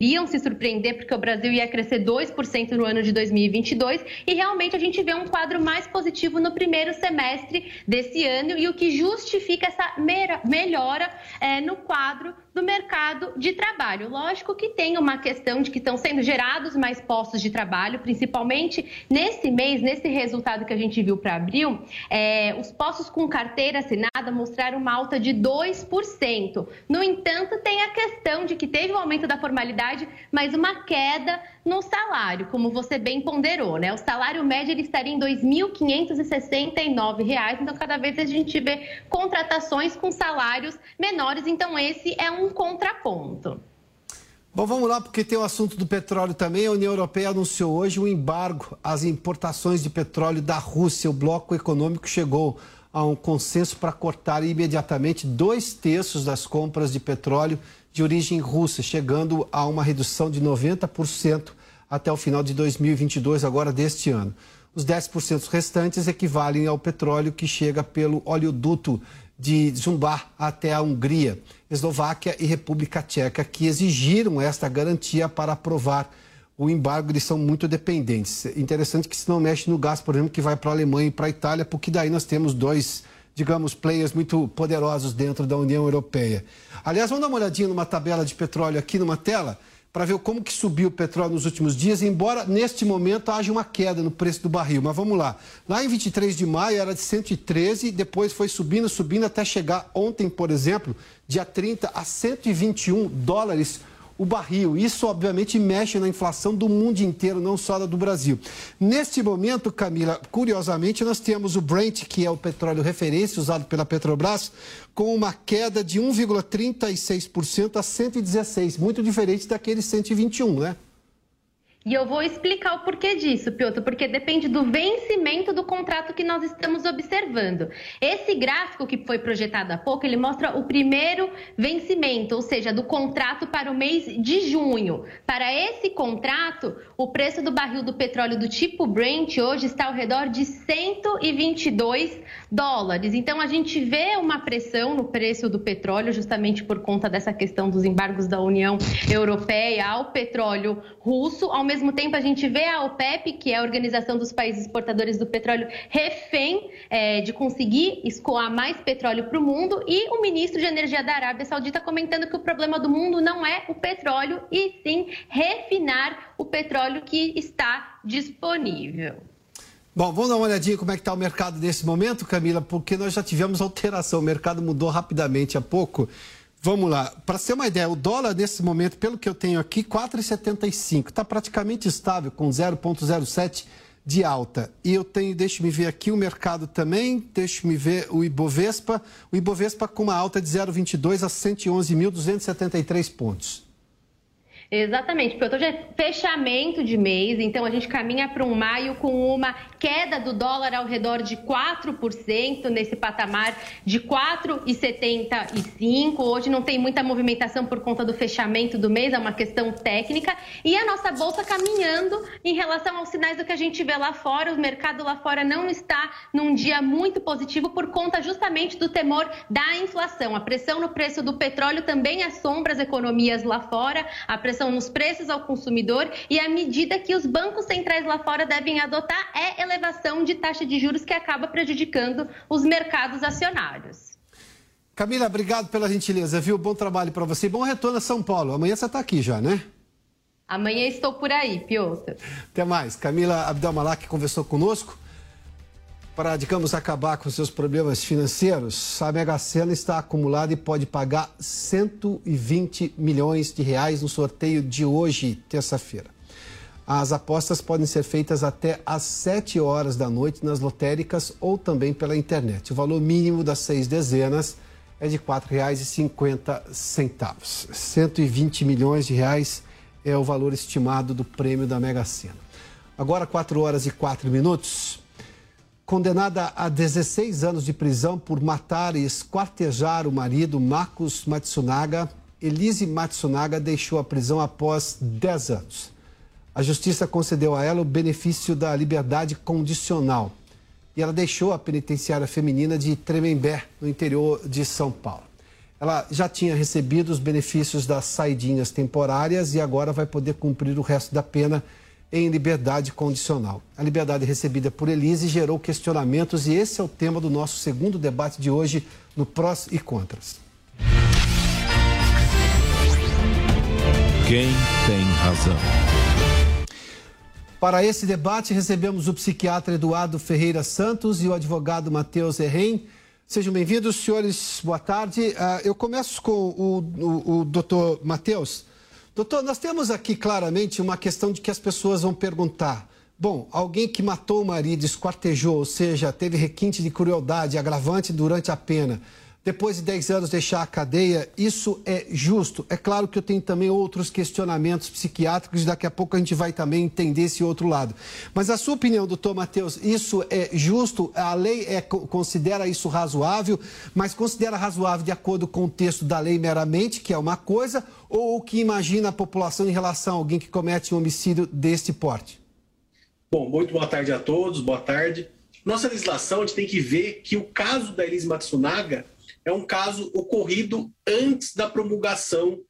iriam se surpreender porque o Brasil ia crescer 2% no ano de 2022 e realmente a gente vê um quadro mais positivo no primeiro semestre desse ano e o que justifica essa melhora é, no quadro do mercado de trabalho. Lógico que tem uma questão de que estão sendo gerados mais postos de trabalho, principalmente nesse mês, nesse resultado que a gente viu para abril, é, os postos com carteira assinada mostraram uma alta de 2%. No entanto, tem a questão de que teve um aumento da formalidade, mas uma queda no salário, como você bem ponderou, né? O salário médio ele estaria em R$ 2.569, então cada vez a gente vê contratações com salários menores, então esse é um contraponto. Bom, vamos lá, porque tem o assunto do petróleo também. A União Europeia anunciou hoje um embargo às importações de petróleo da Rússia. O bloco econômico chegou a um consenso para cortar imediatamente dois terços das compras de petróleo de origem russa, chegando a uma redução de 90% até o final de 2022, agora deste ano. Os 10% restantes equivalem ao petróleo que chega pelo oleoduto de Zumbar até a Hungria, Eslováquia e República Tcheca, que exigiram esta garantia para aprovar o embargo. Eles são muito dependentes. Interessante que se não mexe no gás, por exemplo, que vai para a Alemanha e para a Itália, porque daí nós temos dois, digamos, players muito poderosos dentro da União Europeia. Aliás, vamos dar uma olhadinha numa tabela de petróleo aqui numa tela para ver como que subiu o petróleo nos últimos dias, embora neste momento haja uma queda no preço do barril. Mas vamos lá. Lá em 23 de maio era de 113, depois foi subindo, subindo até chegar ontem, por exemplo, dia 30 a 121 dólares o barril. Isso, obviamente, mexe na inflação do mundo inteiro, não só da do Brasil. Neste momento, Camila, curiosamente, nós temos o Brent, que é o petróleo referência usado pela Petrobras, com uma queda de 1,36% a 116, muito diferente daquele 121, né? E eu vou explicar o porquê disso, Piotr, porque depende do vencimento do contrato que nós estamos observando. Esse gráfico que foi projetado há pouco, ele mostra o primeiro vencimento, ou seja, do contrato para o mês de junho. Para esse contrato, o preço do barril do petróleo do tipo Brent hoje está ao redor de 122 dólares. Então a gente vê uma pressão no preço do petróleo justamente por conta dessa questão dos embargos da União Europeia ao petróleo russo, ao mesmo tempo, a gente vê a OPEP, que é a Organização dos Países Exportadores do Petróleo, refém é, de conseguir escoar mais petróleo para o mundo, e o ministro de Energia da Arábia Saudita comentando que o problema do mundo não é o petróleo, e sim refinar o petróleo que está disponível. Bom, vamos dar uma olhadinha como é que está o mercado nesse momento, Camila, porque nós já tivemos alteração, o mercado mudou rapidamente há pouco. Vamos lá. Para ser uma ideia, o dólar nesse momento, pelo que eu tenho aqui, 4,75. Está praticamente estável, com 0,07 de alta. E eu tenho, deixe-me ver aqui o mercado também, deixe-me ver o Ibovespa. O Ibovespa com uma alta de 0,22 a 111.273 pontos. Exatamente, porque eu estou de fechamento de mês, então a gente caminha para um maio com uma queda do dólar ao redor de 4%, nesse patamar de 4,75. Hoje não tem muita movimentação por conta do fechamento do mês, é uma questão técnica. E a nossa bolsa caminhando em relação aos sinais do que a gente vê lá fora. O mercado lá fora não está num dia muito positivo por conta justamente do temor da inflação. A pressão no preço do petróleo também assombra as economias lá fora. A pressão pressão nos preços ao consumidor e a medida que os bancos centrais lá fora devem adotar é elevação de taxa de juros que acaba prejudicando os mercados acionários. Camila, obrigado pela gentileza, viu? Bom trabalho para você. Bom retorno a São Paulo. Amanhã você está aqui já, né? Amanhã estou por aí, Piotr. Até mais. Camila Abdelmalak conversou conosco para, digamos, acabar com seus problemas financeiros, a Mega Sena está acumulada e pode pagar 120 milhões de reais no sorteio de hoje, terça-feira. As apostas podem ser feitas até às 7 horas da noite nas lotéricas ou também pela internet. O valor mínimo das seis dezenas é de R$ 4,50. 120 milhões de reais é o valor estimado do prêmio da Mega Sena. Agora, 4 horas e 4 minutos. Condenada a 16 anos de prisão por matar e esquartejar o marido Marcos Matsunaga, Elise Matsunaga deixou a prisão após 10 anos. A justiça concedeu a ela o benefício da liberdade condicional e ela deixou a penitenciária feminina de Tremembé, no interior de São Paulo. ela já tinha recebido os benefícios das saidinhas temporárias e agora vai poder cumprir o resto da pena em liberdade condicional. A liberdade recebida por Elise gerou questionamentos e esse é o tema do nosso segundo debate de hoje no Prós e Contras. Quem tem razão? Para esse debate, recebemos o psiquiatra Eduardo Ferreira Santos e o advogado Matheus Herrem. Sejam bem-vindos, senhores. Boa tarde. Uh, eu começo com o, o, o doutor Matheus. Doutor, nós temos aqui claramente uma questão de que as pessoas vão perguntar. Bom, alguém que matou o marido, esquartejou, ou seja, teve requinte de crueldade, agravante durante a pena, depois de 10 anos deixar a cadeia, isso é justo. É claro que eu tenho também outros questionamentos psiquiátricos daqui a pouco a gente vai também entender esse outro lado. Mas a sua opinião, doutor Matheus, isso é justo? A lei é, considera isso razoável, mas considera razoável de acordo com o texto da lei meramente, que é uma coisa, ou o que imagina a população em relação a alguém que comete um homicídio deste porte? Bom, muito boa tarde a todos, boa tarde. Nossa legislação, a gente tem que ver que o caso da Elise Matsunaga é um caso ocorrido antes da promulgação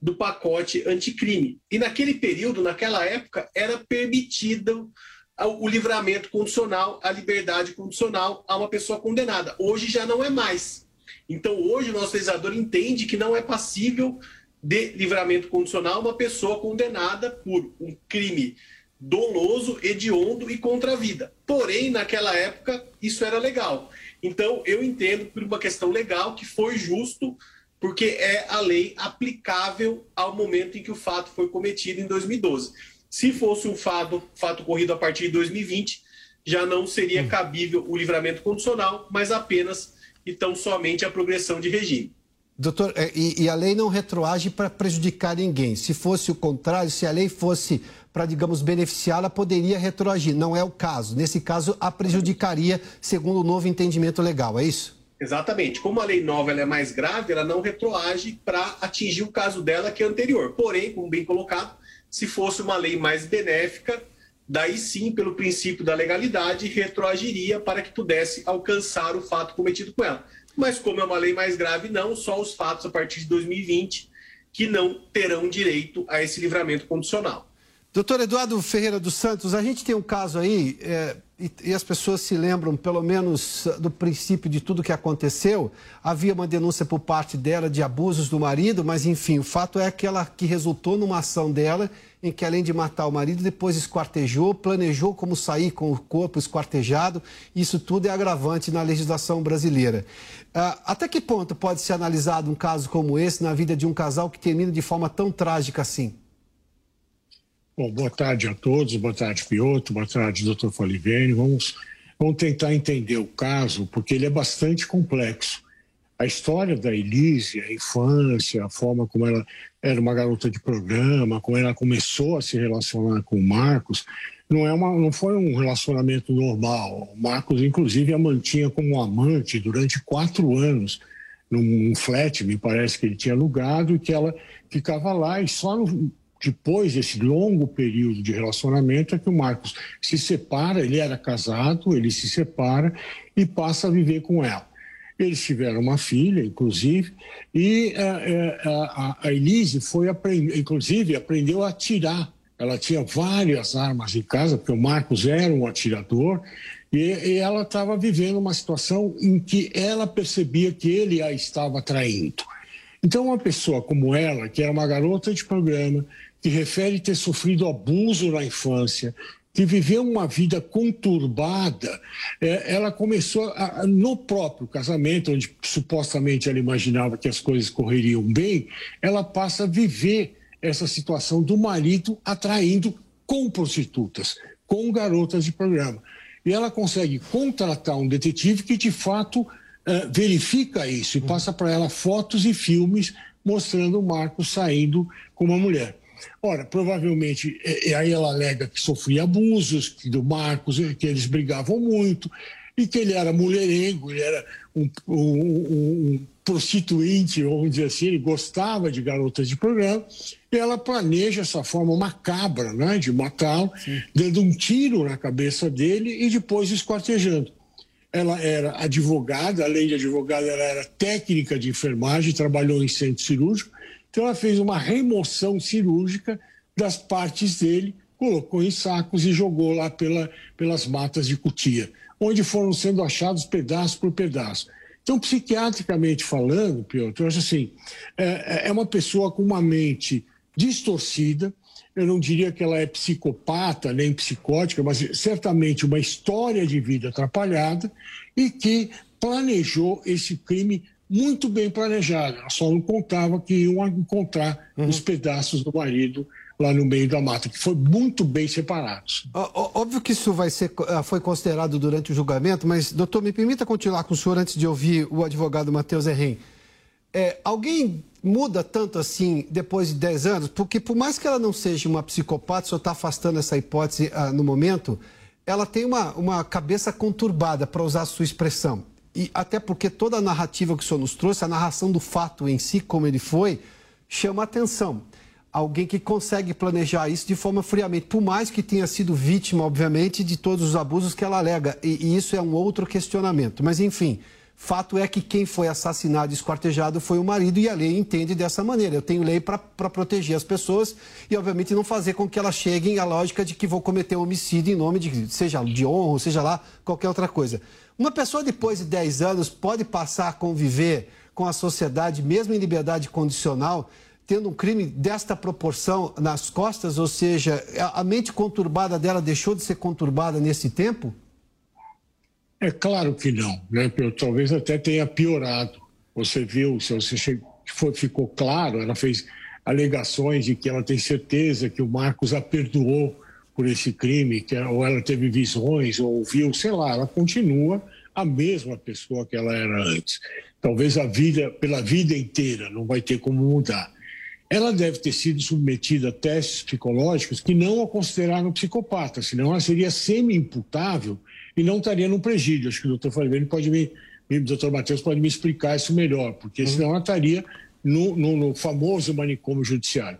do pacote anticrime. E naquele período, naquela época, era permitido o livramento condicional, a liberdade condicional a uma pessoa condenada. Hoje já não é mais. Então, hoje, o nosso legislador entende que não é passível de livramento condicional uma pessoa condenada por um crime doloso, hediondo e contra a vida. Porém, naquela época, isso era legal. Então, eu entendo por uma questão legal que foi justo, porque é a lei aplicável ao momento em que o fato foi cometido em 2012. Se fosse um fato, fato ocorrido a partir de 2020, já não seria hum. cabível o livramento condicional, mas apenas e tão somente a progressão de regime. Doutor, é, e, e a lei não retroage para prejudicar ninguém. Se fosse o contrário, se a lei fosse para, digamos, beneficiá-la, poderia retroagir. Não é o caso. Nesse caso, a prejudicaria, segundo o novo entendimento legal, é isso? Exatamente. Como a lei nova é mais grave, ela não retroage para atingir o caso dela que é anterior. Porém, como bem colocado, se fosse uma lei mais benéfica, daí sim, pelo princípio da legalidade, retroagiria para que pudesse alcançar o fato cometido com ela. Mas como é uma lei mais grave, não, só os fatos a partir de 2020 que não terão direito a esse livramento condicional. Doutor Eduardo Ferreira dos Santos, a gente tem um caso aí, é, e, e, as pessoas se lembram, pelo menos, do princípio de tudo que aconteceu. Havia uma denúncia por parte dela de abusos do marido, mas, enfim, o fato é que ela que resultou numa ação dela em que, além de matar o marido, depois esquartejou, planejou como sair com o corpo esquartejado. Isso tudo é agravante na legislação brasileira. Ah, até que ponto pode ser analisado um caso como esse na vida de um casal que termina de forma tão trágica assim? Bom, boa tarde a todos, boa tarde, Pioto, boa tarde, doutor Folivene. Vamos, vamos tentar entender o caso, porque ele é bastante complexo. A história da Elise, a infância, a forma como ela era uma garota de programa, como ela começou a se relacionar com o Marcos, não, é uma, não foi um relacionamento normal. O Marcos, inclusive, a mantinha como amante durante quatro anos, num flat, me parece que ele tinha alugado, e que ela ficava lá e só no, depois desse longo período de relacionamento é que o Marcos se separa, ele era casado, ele se separa e passa a viver com ela. Eles tiveram uma filha, inclusive, e a, eh, eh, a, a Elise foi aprender, inclusive aprendeu a atirar. Ela tinha várias armas em casa, porque o Marcos era um atirador, e, e ela estava vivendo uma situação em que ela percebia que ele a estava traindo. Então, uma pessoa como ela, que era uma garota de programa, que refere ter sofrido abuso na infância, que viveu uma vida conturbada, é, ela começou a, no próprio casamento, onde supostamente ela imaginava que as coisas correriam bem, ela passa a viver essa situação do marido atraindo com prostitutas, com garotas de programa. E ela consegue contratar um detetive que, de fato, é, verifica isso e passa para ela fotos e filmes mostrando o Marcos saindo com uma mulher. Ora, provavelmente, é, é, aí ela alega que sofria abusos, que do Marcos, que eles brigavam muito, e que ele era mulherengo, ele era um, um, um prostituinte, vamos dizer assim, ele gostava de garotas de programa, e ela planeja essa forma macabra né, de matá-lo, dando um tiro na cabeça dele e depois esquartejando. ela era advogada, além de advogada, ela era técnica de enfermagem, trabalhou em centro cirúrgico. Então, ela fez uma remoção cirúrgica das partes dele, colocou em sacos e jogou lá pela, pelas matas de Cutia, onde foram sendo achados pedaço por pedaço. Então, psiquiatricamente falando, Piotr, eu acho assim, é, é uma pessoa com uma mente distorcida, eu não diria que ela é psicopata nem psicótica, mas certamente uma história de vida atrapalhada e que planejou esse crime muito bem planejado. Ela só não contava que iam encontrar uhum. os pedaços do marido lá no meio da mata, que foi muito bem separados. Óbvio que isso vai ser, ah, foi considerado durante o julgamento, mas, doutor, me permita continuar com o senhor antes de ouvir o advogado Matheus Herrim. É, alguém muda tanto assim depois de 10 anos? Porque por mais que ela não seja uma psicopata, só está afastando essa hipótese ah, no momento, ela tem uma, uma cabeça conturbada, para usar a sua expressão. E até porque toda a narrativa que o senhor nos trouxe, a narração do fato em si, como ele foi, chama atenção. Alguém que consegue planejar isso de forma friamente, por mais que tenha sido vítima, obviamente, de todos os abusos que ela alega. E, e isso é um outro questionamento. Mas, enfim, Fato é que quem foi assassinado e esquartejado foi o marido e a lei entende dessa maneira. Eu tenho lei para proteger as pessoas e, obviamente, não fazer com que elas cheguem à lógica de que vou cometer homicídio em nome de, seja de honra, seja lá, qualquer outra coisa. Uma pessoa, depois de 10 anos, pode passar a conviver com a sociedade, mesmo em liberdade condicional, tendo um crime desta proporção nas costas, ou seja, a mente conturbada dela deixou de ser conturbada nesse tempo? É claro que não, né? talvez até tenha piorado. Você viu, se você foi, ficou claro, ela fez alegações de que ela tem certeza que o Marcos a perdoou por esse crime, que ou ela teve visões, ou ouviu, sei lá, ela continua a mesma pessoa que ela era antes. Talvez a vida, pela vida inteira, não vai ter como mudar. Ela deve ter sido submetida a testes psicológicos que não a consideraram psicopata, senão ela seria semi-imputável e não estaria no presídio. Acho que o doutor Fabiano pode me, o doutor Matheus pode me explicar isso melhor, porque uhum. senão ela estaria no, no, no, famoso manicômio judiciário.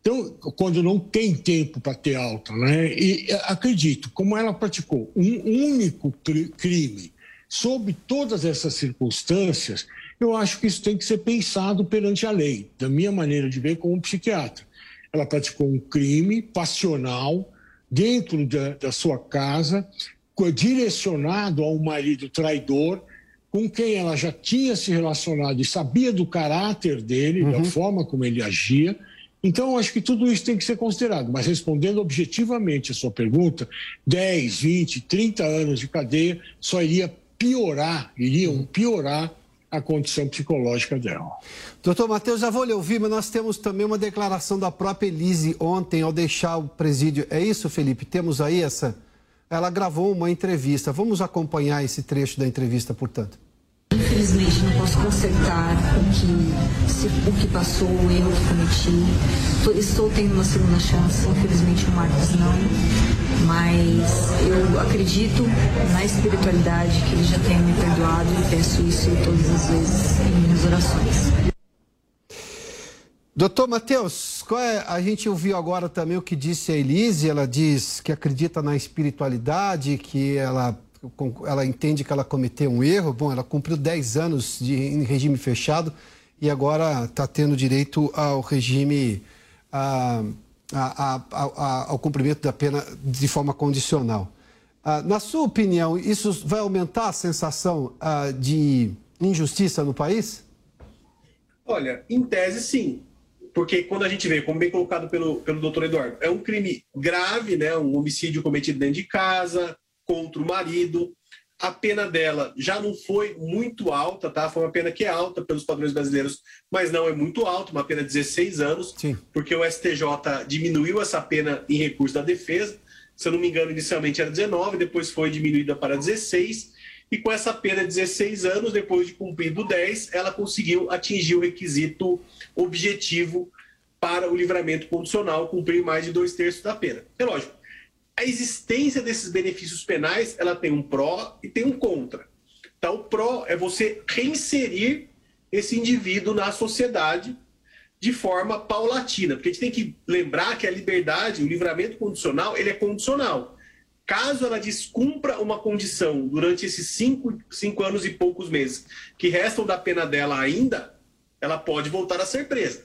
Então, quando não tem tempo para ter alta, né? E acredito, como ela praticou um único crime sob todas essas circunstâncias, eu acho que isso tem que ser pensado perante a lei, da minha maneira de ver como psiquiatra. Ela praticou um crime passional dentro da, da sua casa, direcionado a um marido traidor, com quem ela já tinha se relacionado e sabia do caráter dele, uhum. da forma como ele agia. Então, acho que tudo isso tem que ser considerado. Mas respondendo objetivamente a sua pergunta, 10, 20, 30 anos de cadeia só iria piorar, iriam uhum. piorar a condição psicológica dela. Doutor Matheus, já vou lhe ouvir, mas nós temos também uma declaração da própria Elise ontem ao deixar o presídio. É isso, Felipe? Temos aí essa ela gravou uma entrevista. Vamos acompanhar esse trecho da entrevista, portanto. Infelizmente não posso consertar o que, se, o que passou, o erro que cometi. Estou tendo uma segunda chance, infelizmente o Marcos não. Mas eu acredito na espiritualidade que ele já tenha me perdoado e peço isso todas as vezes em minhas orações. Doutor Matheus, é, a gente ouviu agora também o que disse a Elise, ela diz que acredita na espiritualidade, que ela, ela entende que ela cometeu um erro. Bom, ela cumpriu 10 anos de, em regime fechado e agora está tendo direito ao regime, a, a, a, ao cumprimento da pena de forma condicional. Ah, na sua opinião, isso vai aumentar a sensação ah, de injustiça no país? Olha, em tese, sim porque quando a gente vê, como bem colocado pelo, pelo doutor Eduardo, é um crime grave, né? um homicídio cometido dentro de casa, contra o marido. A pena dela já não foi muito alta, tá? Foi uma pena que é alta pelos padrões brasileiros, mas não é muito alta, uma pena de 16 anos, Sim. porque o STJ diminuiu essa pena em recurso da defesa. Se eu não me engano, inicialmente era 19, depois foi diminuída para 16 e com essa pena de 16 anos, depois de cumprido 10, ela conseguiu atingir o requisito objetivo para o livramento condicional, cumprir mais de dois terços da pena. É lógico, a existência desses benefícios penais, ela tem um pró e tem um contra. Então, o pró é você reinserir esse indivíduo na sociedade de forma paulatina, porque a gente tem que lembrar que a liberdade, o livramento condicional, ele é condicional. Caso ela descumpra uma condição durante esses cinco, cinco anos e poucos meses que restam da pena dela ainda, ela pode voltar a ser presa.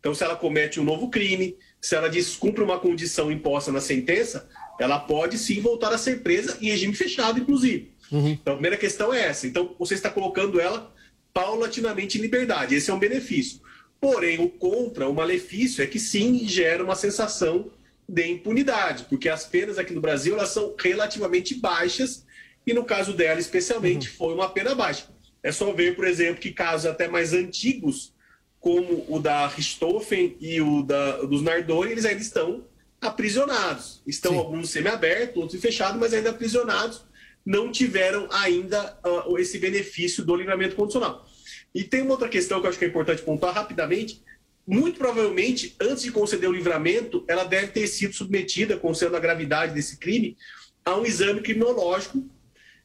Então, se ela comete um novo crime, se ela descumpre uma condição imposta na sentença, ela pode sim voltar a ser presa em regime fechado, inclusive. Uhum. Então, a primeira questão é essa. Então, você está colocando ela paulatinamente em liberdade. Esse é um benefício. Porém, o contra, o malefício, é que sim gera uma sensação de impunidade, porque as penas aqui no Brasil elas são relativamente baixas e no caso dela, especialmente, uhum. foi uma pena baixa. É só ver, por exemplo, que casos até mais antigos, como o da Richthofen e o da, dos Nardoni, eles ainda estão aprisionados. Estão Sim. alguns semi-abertos, outros fechados, mas ainda aprisionados. Não tiveram ainda uh, esse benefício do livramento condicional. E tem uma outra questão que eu acho que é importante pontuar rapidamente. Muito provavelmente, antes de conceder o livramento, ela deve ter sido submetida, considerando a gravidade desse crime, a um exame criminológico,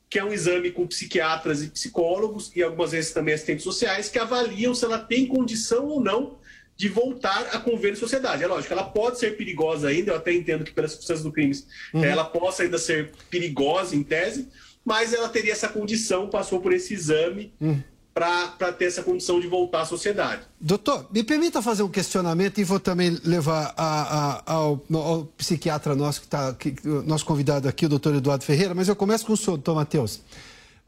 que é um exame com psiquiatras e psicólogos, e algumas vezes também assistentes sociais, que avaliam se ela tem condição ou não de voltar a conviver em sociedade. É lógico, ela pode ser perigosa ainda, eu até entendo que pelas circunstâncias do crime uhum. ela possa ainda ser perigosa em tese, mas ela teria essa condição, passou por esse exame uhum. Para ter essa condição de voltar à sociedade. Doutor, me permita fazer um questionamento e vou também levar a, a, ao, ao, psiquiatra nosso, que está nosso convidado aqui, o doutor Eduardo Ferreira, mas eu começo com o senhor, doutor Matheus.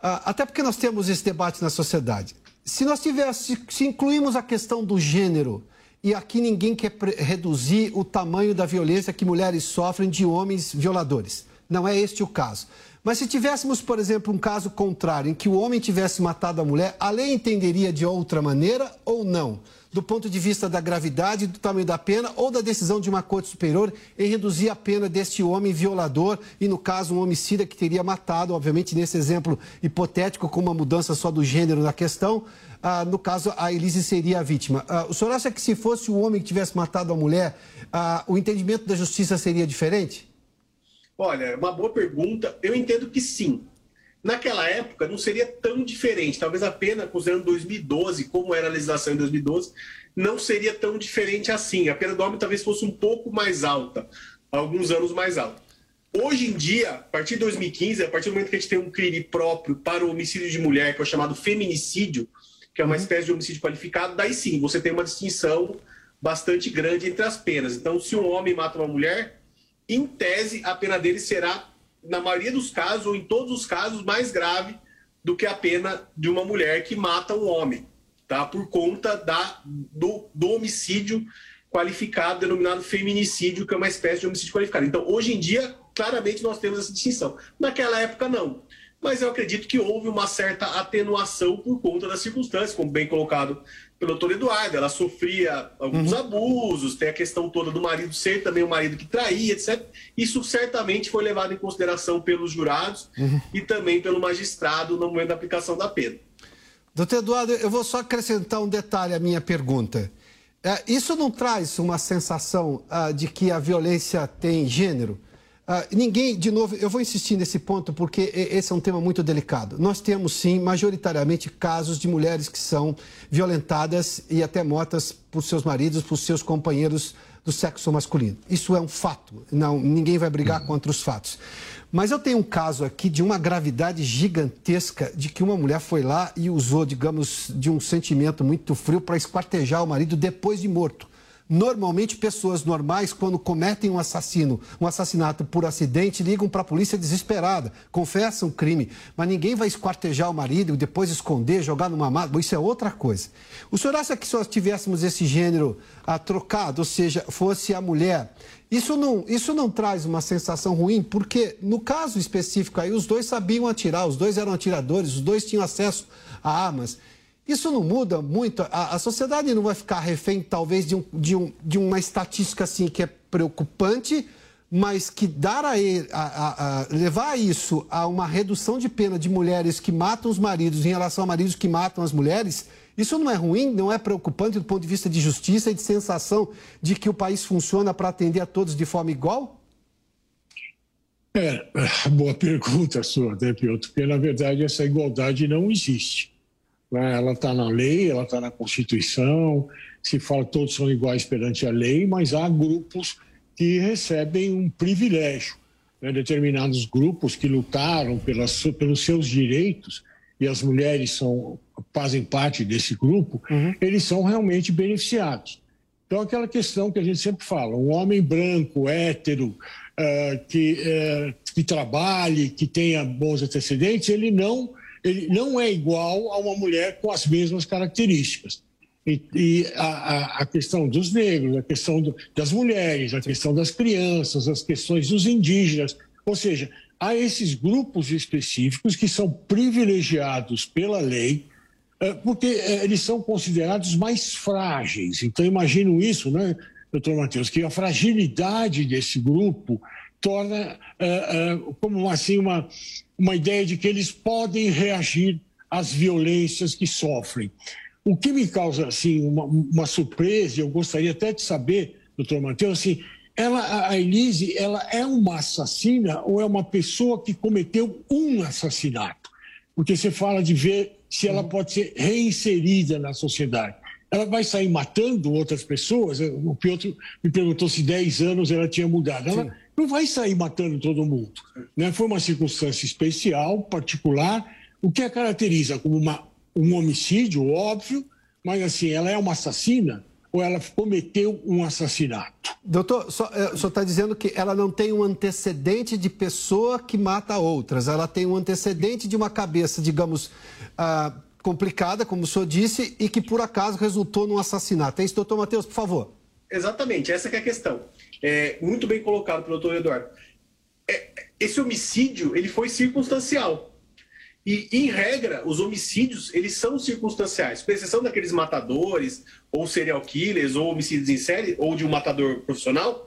Ah, até porque nós temos esse debate na sociedade. Se nós tivéssemos, se incluímos a questão do gênero e aqui ninguém quer reduzir o tamanho da violência que mulheres sofrem de homens violadores. Não é este o caso. Mas se tivéssemos, por exemplo, um caso contrário, em que o homem tivesse matado a mulher, a lei entenderia de outra maneira ou não? Do ponto de vista da gravidade, do tamanho da pena ou da decisão de uma corte superior em reduzir a pena deste homem violador e, no caso, um homicida que teria matado, obviamente, nesse exemplo hipotético, com uma mudança só do gênero na questão, ah, no caso, a Elise seria a vítima. Ah, o senhor acha que se fosse o homem que tivesse matado a mulher, ah, o entendimento da justiça seria diferente? Olha, é uma boa pergunta. Eu entendo que sim. Naquela época não seria tão diferente. Talvez a pena, considerando 2012, como era a legislação em 2012, não seria tão diferente assim. A pena do homem talvez fosse um pouco mais alta, alguns anos mais alta. Hoje em dia, a partir de 2015, a partir do momento que a gente tem um crime próprio para o homicídio de mulher, que é o chamado feminicídio, que é uma uhum. espécie de homicídio qualificado, daí sim você tem uma distinção bastante grande entre as penas. Então, se um homem mata uma mulher, em tese, a pena dele será, na maioria dos casos, ou em todos os casos, mais grave do que a pena de uma mulher que mata um homem, tá? Por conta da, do, do homicídio qualificado, denominado feminicídio, que é uma espécie de homicídio qualificado. Então, hoje em dia, claramente nós temos essa distinção. Naquela época, não mas eu acredito que houve uma certa atenuação por conta das circunstâncias, como bem colocado pelo doutor Eduardo. Ela sofria alguns uhum. abusos, tem a questão toda do marido ser também um marido que traía, etc. Isso certamente foi levado em consideração pelos jurados uhum. e também pelo magistrado no momento da aplicação da pena. Doutor Eduardo, eu vou só acrescentar um detalhe à minha pergunta. É, isso não traz uma sensação uh, de que a violência tem gênero? Uh, ninguém, de novo, eu vou insistir nesse ponto porque esse é um tema muito delicado. Nós temos, sim, majoritariamente casos de mulheres que são violentadas e até mortas por seus maridos, por seus companheiros do sexo masculino. Isso é um fato. Não, ninguém vai brigar contra os fatos. Mas eu tenho um caso aqui de uma gravidade gigantesca de que uma mulher foi lá e usou, digamos, de um sentimento muito frio para esquartejar o marido depois de morto. Normalmente, pessoas normais, quando cometem um assassino, um assassinato por acidente, ligam para a polícia desesperada, confessam o crime, mas ninguém vai esquartejar o marido e depois esconder, jogar numa máquina. Isso é outra coisa. O senhor acha que se nós tivéssemos esse gênero ah, trocado, ou seja, fosse a mulher, isso não, isso não traz uma sensação ruim, porque no caso específico aí, os dois sabiam atirar, os dois eram atiradores, os dois tinham acesso a armas. Isso não muda muito. A, a sociedade não vai ficar refém, talvez, de, um, de, um, de uma estatística assim que é preocupante, mas que dar a, a, a, levar isso a uma redução de pena de mulheres que matam os maridos em relação a maridos que matam as mulheres, isso não é ruim, não é preocupante do ponto de vista de justiça e de sensação de que o país funciona para atender a todos de forma igual? É, boa pergunta sua, né? Porque, na verdade, essa igualdade não existe. Né? Ela está na lei, ela está na Constituição, se fala que todos são iguais perante a lei, mas há grupos que recebem um privilégio. né, determinados grupos que lutaram pelas, pelos seus direitos, e as mulheres são, fazem parte desse grupo, uhum. eles são realmente beneficiados. Então, aquela questão que a gente sempre fala: um homem branco, hétero, uh, que, uh, que trabalhe, que tenha bons antecedentes, ele não, ele não é igual a uma mulher com as mesmas características. E, e a, a, questão dos negros, a questão do, das mulheres, a questão das crianças, as questões dos indígenas. Ou seja, há esses grupos específicos que são privilegiados pela lei, eh, porque eh, eles são considerados mais frágeis. Então, imagino isso, né, doutor Matheus, que a fragilidade desse grupo torna uh, uh, como assim uma, uma ideia de que eles podem reagir às violências que sofrem. O que me causa assim uma, uma surpresa, eu gostaria até de saber, doutor Matheus, assim, ela, a Elise, ela é uma assassina ou é uma pessoa que cometeu um assassinato? Porque você fala de ver se ela pode ser reinserida na sociedade. Ela vai sair matando outras pessoas? O Piotr me perguntou se 10 anos ela tinha mudado. Ela. Não vai sair matando todo mundo. Né? Foi uma circunstância especial, particular, o que a caracteriza como uma um homicídio, óbvio, mas assim, ela é uma assassina ou ela cometeu um assassinato? Doutor, só, é, o senhor está dizendo que ela não tem um antecedente de pessoa que mata outras, ela tem um antecedente de uma cabeça, digamos, ah, complicada, como o senhor disse, e que por acaso resultou num assassinato. É isso, doutor Matheus, por favor. Exatamente, essa é a questão. É, muito bem colocado pelo doutor Eduardo. É, esse homicídio ele foi circunstancial. E, em regra, os homicídios, eles são circunstanciais, com exceção daqueles matadores, ou serial killers, ou homicídios em série, ou de um matador profissional,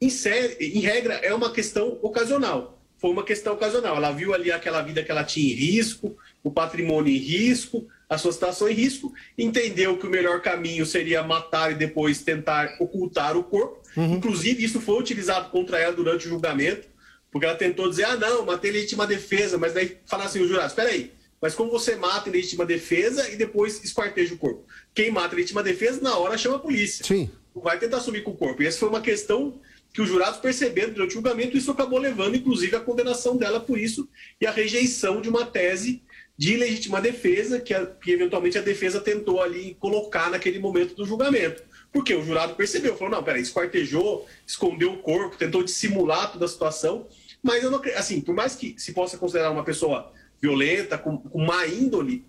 em, série, em regra, é uma questão ocasional. Foi uma questão ocasional. Ela viu ali aquela vida que ela tinha em risco, o patrimônio em risco, a sua situação em risco, entendeu que o melhor caminho seria matar e depois tentar ocultar o corpo. Uhum. Inclusive, isso foi utilizado contra ela durante o julgamento porque ela tentou dizer, ah, não, matei legítima defesa, mas daí falar assim, o jurado, espera aí, mas como você mata em legítima defesa e depois esquarteja o corpo? Quem mata em legítima defesa, na hora chama a polícia. Sim. Vai tentar sumir com o corpo. E essa foi uma questão que os jurados perceberam durante o julgamento, e isso acabou levando, inclusive, a condenação dela por isso e a rejeição de uma tese de legítima defesa que, a, que eventualmente a defesa tentou ali colocar naquele momento do julgamento. Porque o jurado percebeu, falou, não, peraí, esquartejou, escondeu o corpo, tentou dissimular toda a situação, mas eu não assim, por mais que se possa considerar uma pessoa violenta, com, com má índole,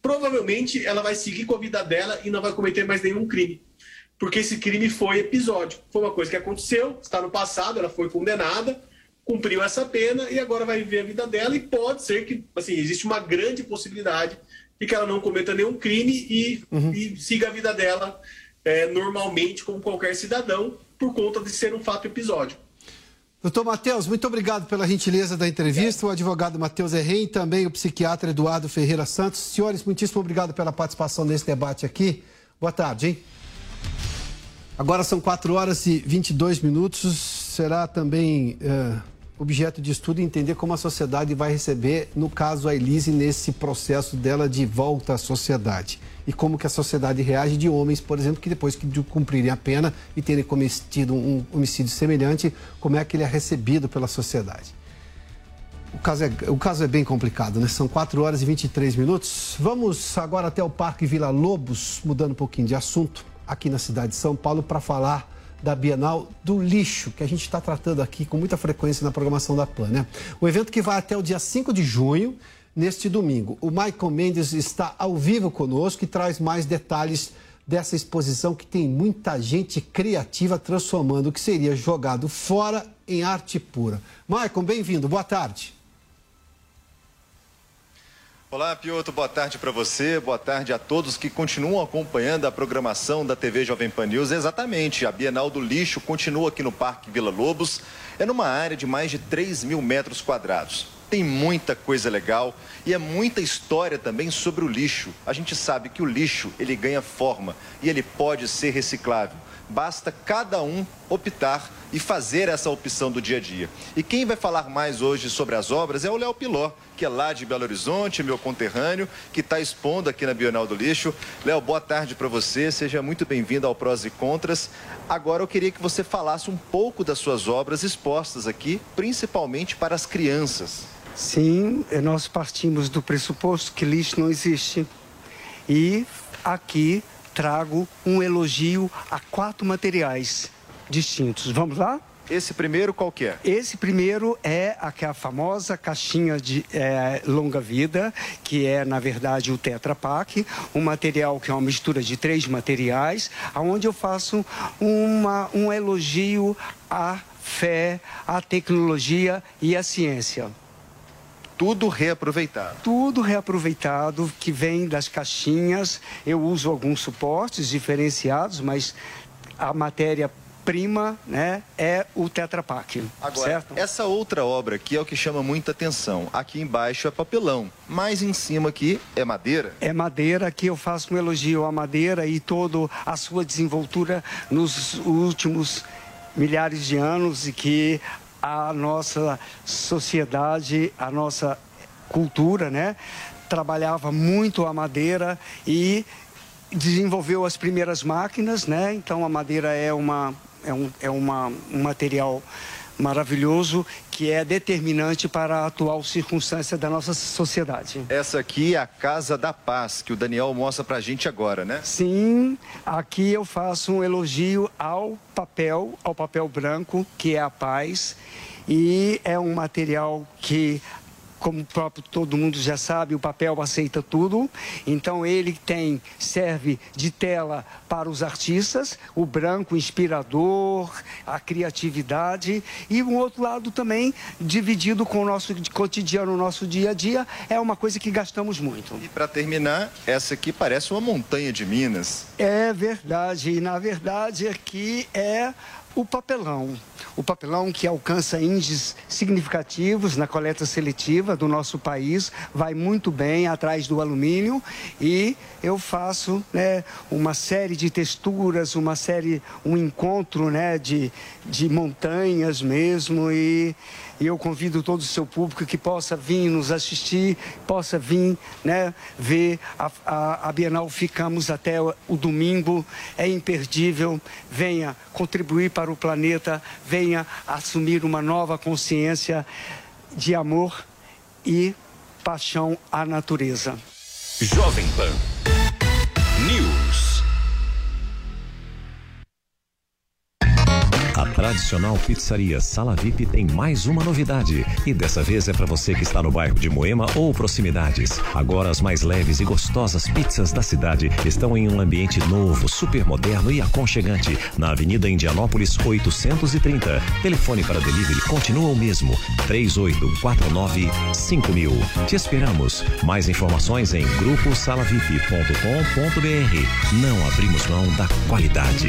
provavelmente ela vai seguir com a vida dela e não vai cometer mais nenhum crime. Porque esse crime foi episódico. Foi uma coisa que aconteceu, está no passado, ela foi condenada, cumpriu essa pena e agora vai viver a vida dela e pode ser que, assim, existe uma grande possibilidade de que ela não cometa nenhum crime e, uhum. e siga a vida dela é, normalmente como qualquer cidadão por conta de ser um fato episódico. Doutor Matheus, muito obrigado pela gentileza da entrevista. O advogado Matheus Errem e também o psiquiatra Eduardo Ferreira Santos. Senhores, muitíssimo obrigado pela participação nesse debate aqui. Boa tarde, hein? Agora são 4 horas e 22 minutos. Será também uh, objeto de estudo entender como a sociedade vai receber, no caso, a Elise, nesse processo dela de volta à sociedade e como que a sociedade reage de homens, por exemplo, que depois de cumprirem a pena e terem cometido um homicídio semelhante, como é que ele é recebido pela sociedade. O caso, é, o caso é bem complicado, né? São 4 horas e 23 minutos. Vamos agora até o Parque Vila Lobos, mudando um pouquinho de assunto, aqui na cidade de São Paulo, para falar da Bienal do Lixo, que a gente está tratando aqui com muita frequência na programação da PAN, né? O evento que vai até o dia 5 de junho neste domingo. O Michael Mendes está ao vivo conosco e traz mais detalhes dessa exposição que tem muita gente criativa transformando o que seria jogado fora em arte pura. Michael, bem-vindo, boa tarde. Olá, Piotr, boa tarde para você, boa tarde a todos que continuam acompanhando a programação da TV Jovem Pan News. Exatamente, a Bienal do Lixo continua aqui no Parque Vila Lobos, é numa área de mais de 3 mil metros quadrados. Tem muita coisa legal e é muita história também sobre o lixo. A gente sabe que o lixo ele ganha forma e ele pode ser reciclável. Basta cada um optar e fazer essa opção do dia a dia. E quem vai falar mais hoje sobre as obras é o Léo Piló, que é lá de Belo Horizonte, meu conterrâneo, que está expondo aqui na Bienal do Lixo. Léo, boa tarde para você, seja muito bem-vindo ao Prós e Contras. Agora eu queria que você falasse um pouco das suas obras expostas aqui, principalmente para as crianças. Sim, nós partimos do pressuposto que lixo não existe. E aqui trago um elogio a quatro materiais distintos. Vamos lá? Esse primeiro qual que é? Esse primeiro é aquela famosa caixinha de é, longa vida, que é, na verdade, o Tetra Pak, um material que é uma mistura de três materiais, onde eu faço uma, um elogio à fé, à tecnologia e à ciência. Tudo reaproveitado. Tudo reaproveitado, que vem das caixinhas. Eu uso alguns suportes diferenciados, mas a matéria prima né, é o Tetra Pak. Agora, certo? essa outra obra aqui é o que chama muita atenção. Aqui embaixo é papelão, mas em cima aqui é madeira. É madeira, aqui eu faço um elogio à madeira e toda a sua desenvoltura nos últimos milhares de anos e que a nossa sociedade, a nossa cultura, né? Trabalhava muito a madeira e desenvolveu as primeiras máquinas, né? Então a madeira é uma é um, é uma, um material maravilhoso que é determinante para a atual circunstância da nossa sociedade. Essa aqui é a Casa da Paz, que o Daniel mostra para a gente agora, né? Sim, aqui eu faço um elogio ao papel, ao papel branco, que é a paz, e é um material que como próprio todo mundo já sabe, o papel aceita tudo. Então ele tem serve de tela para os artistas, o branco inspirador, a criatividade e um outro lado também dividido com o nosso cotidiano, o nosso dia a dia, é uma coisa que gastamos muito. E para terminar, essa aqui parece uma montanha de minas. É verdade, e na verdade aqui é o papelão. O papelão que alcança índices significativos na coleta seletiva do nosso país, vai muito bem atrás do alumínio e eu faço né, uma série de texturas, uma série, um encontro né, de, de montanhas mesmo e e eu convido todo o seu público que possa vir nos assistir, possa vir né, ver a, a, a Bienal Ficamos até o, o domingo, é imperdível. Venha contribuir para o planeta, venha assumir uma nova consciência de amor e paixão à natureza. Jovem Pan tradicional pizzaria Sala VIP tem mais uma novidade. E dessa vez é para você que está no bairro de Moema ou proximidades. Agora as mais leves e gostosas pizzas da cidade estão em um ambiente novo, super moderno e aconchegante, na Avenida Indianópolis 830. Telefone para delivery continua o mesmo: 3849 5000. Te esperamos. Mais informações em gruposalavip.com.br. Não abrimos mão da qualidade.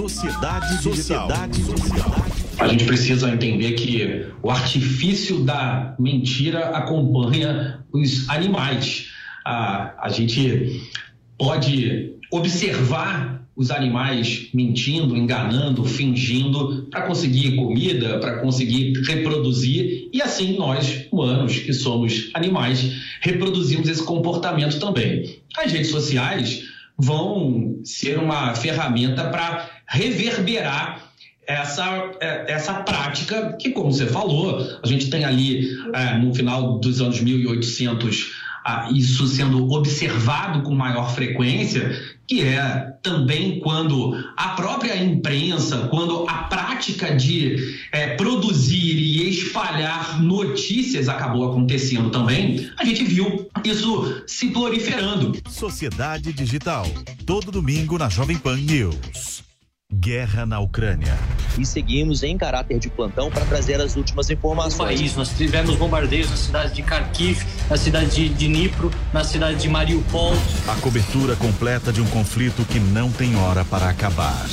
Sociedade Sociedade Social. A gente precisa entender que o artifício da mentira acompanha os animais. A, a gente pode observar os animais mentindo, enganando, fingindo para conseguir comida, para conseguir reproduzir, e assim nós, humanos, que somos animais, reproduzimos esse comportamento também. As redes sociais vão ser uma ferramenta para reverberar essa, é, essa prática que, como você falou, a gente tem ali é, no final dos anos 1800 ah, isso sendo observado com maior frequência, que é também quando a própria imprensa, quando a prática de é, produzir e espalhar notícias acabou acontecendo também, a gente viu isso se proliferando. Sociedade Digital, todo domingo na Jovem Pan News. Guerra na Ucrânia. E seguimos em caráter de plantão para trazer as últimas informações. No país, nós tivemos bombardeios na cidade de Kharkiv, na cidade de Dnipro, na cidade de Mariupol. A cobertura completa de um conflito que não tem hora para acabar.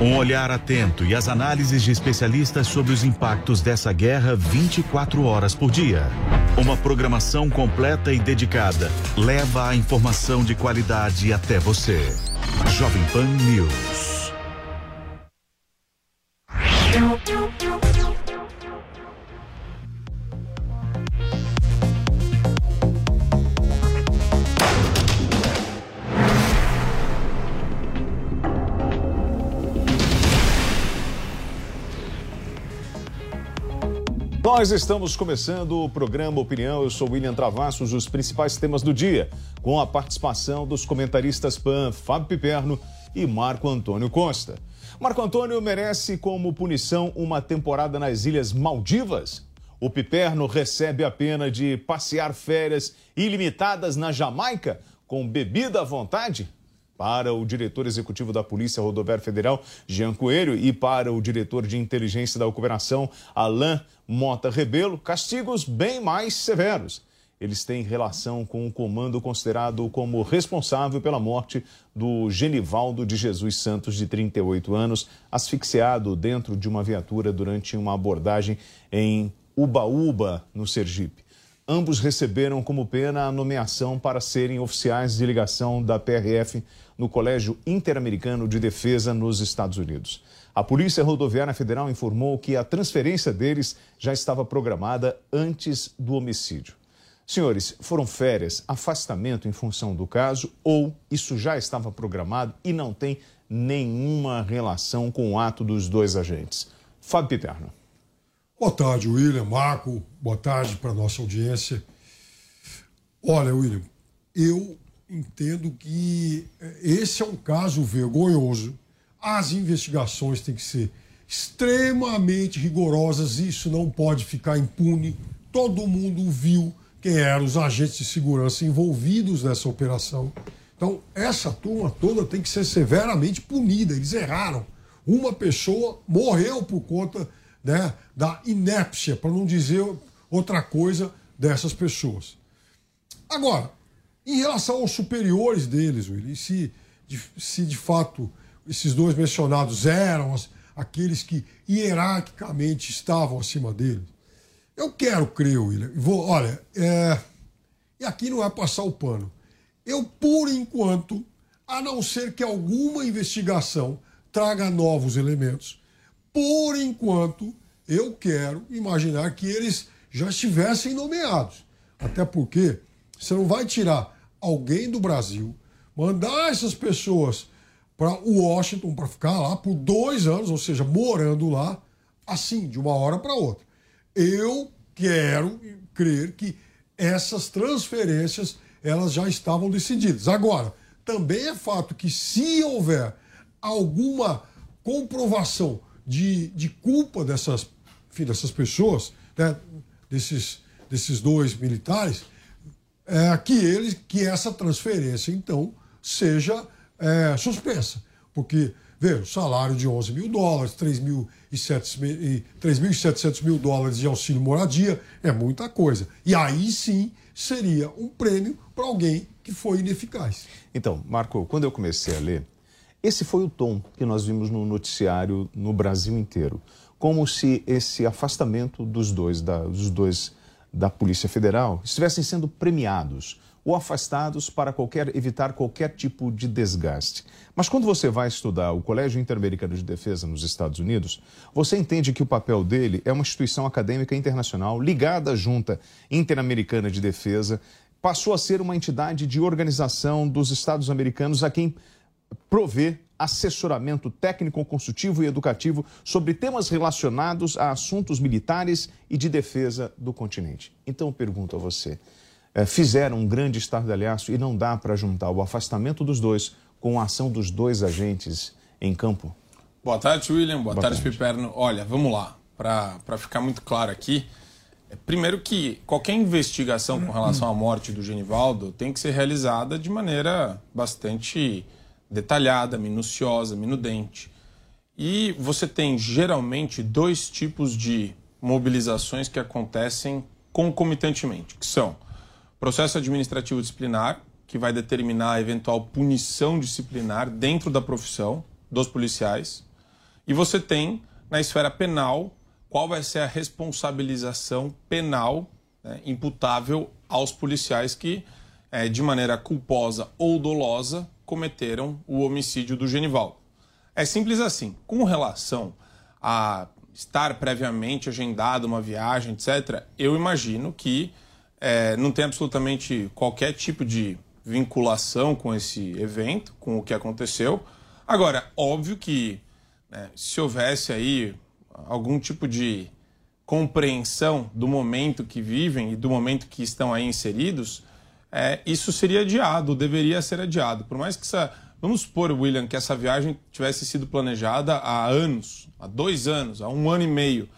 Um olhar atento e as análises de especialistas sobre os impactos dessa guerra 24 horas por dia. Uma programação completa e dedicada leva a informação de qualidade até você. Jovem Pan News. Nós estamos começando o programa Opinião. Eu sou William Travassos, os principais temas do dia, com a participação dos comentaristas PAN, Fábio Piperno e Marco Antônio Costa. Marco Antônio merece como punição uma temporada nas Ilhas Maldivas? O Piperno recebe a pena de passear férias ilimitadas na Jamaica com bebida à vontade? Para o diretor executivo da Polícia Rodoviária Federal, Jean Coelho, e para o diretor de inteligência da operação, Alain Mota Rebelo, castigos bem mais severos eles têm relação com o comando considerado como responsável pela morte do Genivaldo de Jesus Santos, de 38 anos, asfixiado dentro de uma viatura durante uma abordagem em Ubaúba, no Sergipe. Ambos receberam como pena a nomeação para serem oficiais de ligação da PRF no Colégio Interamericano de Defesa nos Estados Unidos. A Polícia Rodoviária Federal informou que a transferência deles já estava programada antes do homicídio. Senhores, foram férias, afastamento em função do caso ou isso já estava programado e não tem nenhuma relação com o ato dos dois agentes? Fábio Piterno. Boa tarde, William, Marco. Boa tarde para nossa audiência. Olha, William, eu entendo que eh, esse é um caso vergonhoso. As investigações têm que ser extremamente rigorosas, isso não pode ficar impune. Todo mundo viu quem eram os agentes de segurança envolvidos nessa operação. Então, essa turma toda tem que ser severamente punida. Eles erraram. Uma pessoa morreu por conta né, da inépcia, para não dizer outra coisa, dessas pessoas. Agora, em relação aos superiores deles, Willi, se, de, se de fato esses dois mencionados eram aqueles que hierarquicamente estavam acima deles, eu quero crer, William. Vou, olha, é... e aqui não é passar o pano. Eu, por enquanto, a não ser que alguma investigação traga novos elementos, por enquanto, eu quero imaginar que eles já estivessem nomeados. Até porque você não vai tirar alguém do Brasil, mandar essas pessoas para Washington para ficar lá por dois anos, ou seja, morando lá, assim, de uma hora para outra. Eu quero crer que essas transferências elas já estavam decididas. Agora, também é fato que se houver alguma comprovação de, de culpa dessas, enfim, dessas pessoas, né, desses, desses dois militares, é, que eles, que essa transferência então seja é, suspensa, porque Veja, salário de 11 mil dólares, 3.700 mil dólares de auxílio moradia, é muita coisa. E aí sim seria um prêmio para alguém que foi ineficaz. Então, Marco, quando eu comecei a ler, esse foi o tom que nós vimos no noticiário no Brasil inteiro. Como se esse afastamento dos dois, da, dos dois da Polícia Federal estivessem sendo premiados ou afastados para qualquer, evitar qualquer tipo de desgaste. Mas quando você vai estudar o Colégio Interamericano de Defesa nos Estados Unidos, você entende que o papel dele é uma instituição acadêmica internacional ligada à Junta Interamericana de Defesa, passou a ser uma entidade de organização dos Estados americanos a quem provê assessoramento técnico, consultivo e educativo sobre temas relacionados a assuntos militares e de defesa do continente. Então, eu pergunto a você: fizeram um grande estardalhaço e não dá para juntar o afastamento dos dois com a ação dos dois agentes em campo? Boa tarde, William. Boa, Boa tarde, tarde. Piperno. Olha, vamos lá. Para ficar muito claro aqui, é, primeiro que qualquer investigação com relação à morte do Genivaldo tem que ser realizada de maneira bastante detalhada, minuciosa, minudente. E você tem geralmente dois tipos de mobilizações que acontecem concomitantemente, que são processo administrativo disciplinar, que vai determinar a eventual punição disciplinar dentro da profissão dos policiais, e você tem na esfera penal qual vai ser a responsabilização penal né, imputável aos policiais que, eh, de maneira culposa ou dolosa, cometeram o homicídio do Genivaldo. É simples assim. Com relação a estar previamente agendado uma viagem, etc., eu imagino que eh, não tem absolutamente qualquer tipo de vinculação com esse evento, com o que aconteceu. Agora, óbvio que né, se houvesse aí algum tipo de compreensão do momento que vivem e do momento que estão aí inseridos, é, isso seria adiado, deveria ser adiado. Por mais que essa. Vamos supor, William, que essa viagem tivesse sido planejada há anos, há dois anos, há um ano e meio.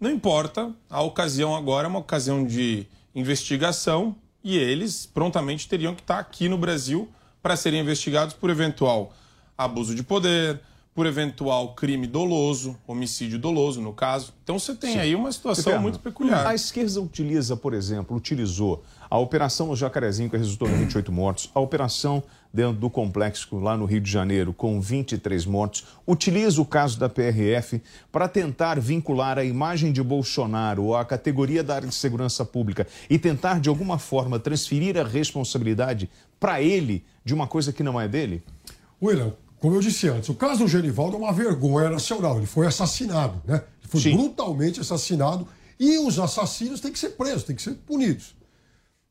Não importa, a ocasião agora é uma ocasião de investigação e eles prontamente teriam que estar aqui no Brasil para serem investigados por eventual abuso de poder, por eventual crime doloso, homicídio doloso, no caso. Então você tem Sim. aí uma situação Eterno, muito peculiar. A esquerda utiliza, por exemplo, utilizou a operação no Jacarezinho, que resultou em 28 mortos, a operação dentro do complexo lá no Rio de Janeiro, com 23 mortos, utiliza o caso da PRF para tentar vincular a imagem de Bolsonaro à categoria da área de segurança pública e tentar, de alguma forma, transferir a responsabilidade para ele de uma coisa que não é dele? William, como eu disse antes, o caso do Genivaldo é uma vergonha nacional. Ele foi assassinado, né? Ele foi brutalmente assassinado e os assassinos têm que ser presos, têm que ser punidos.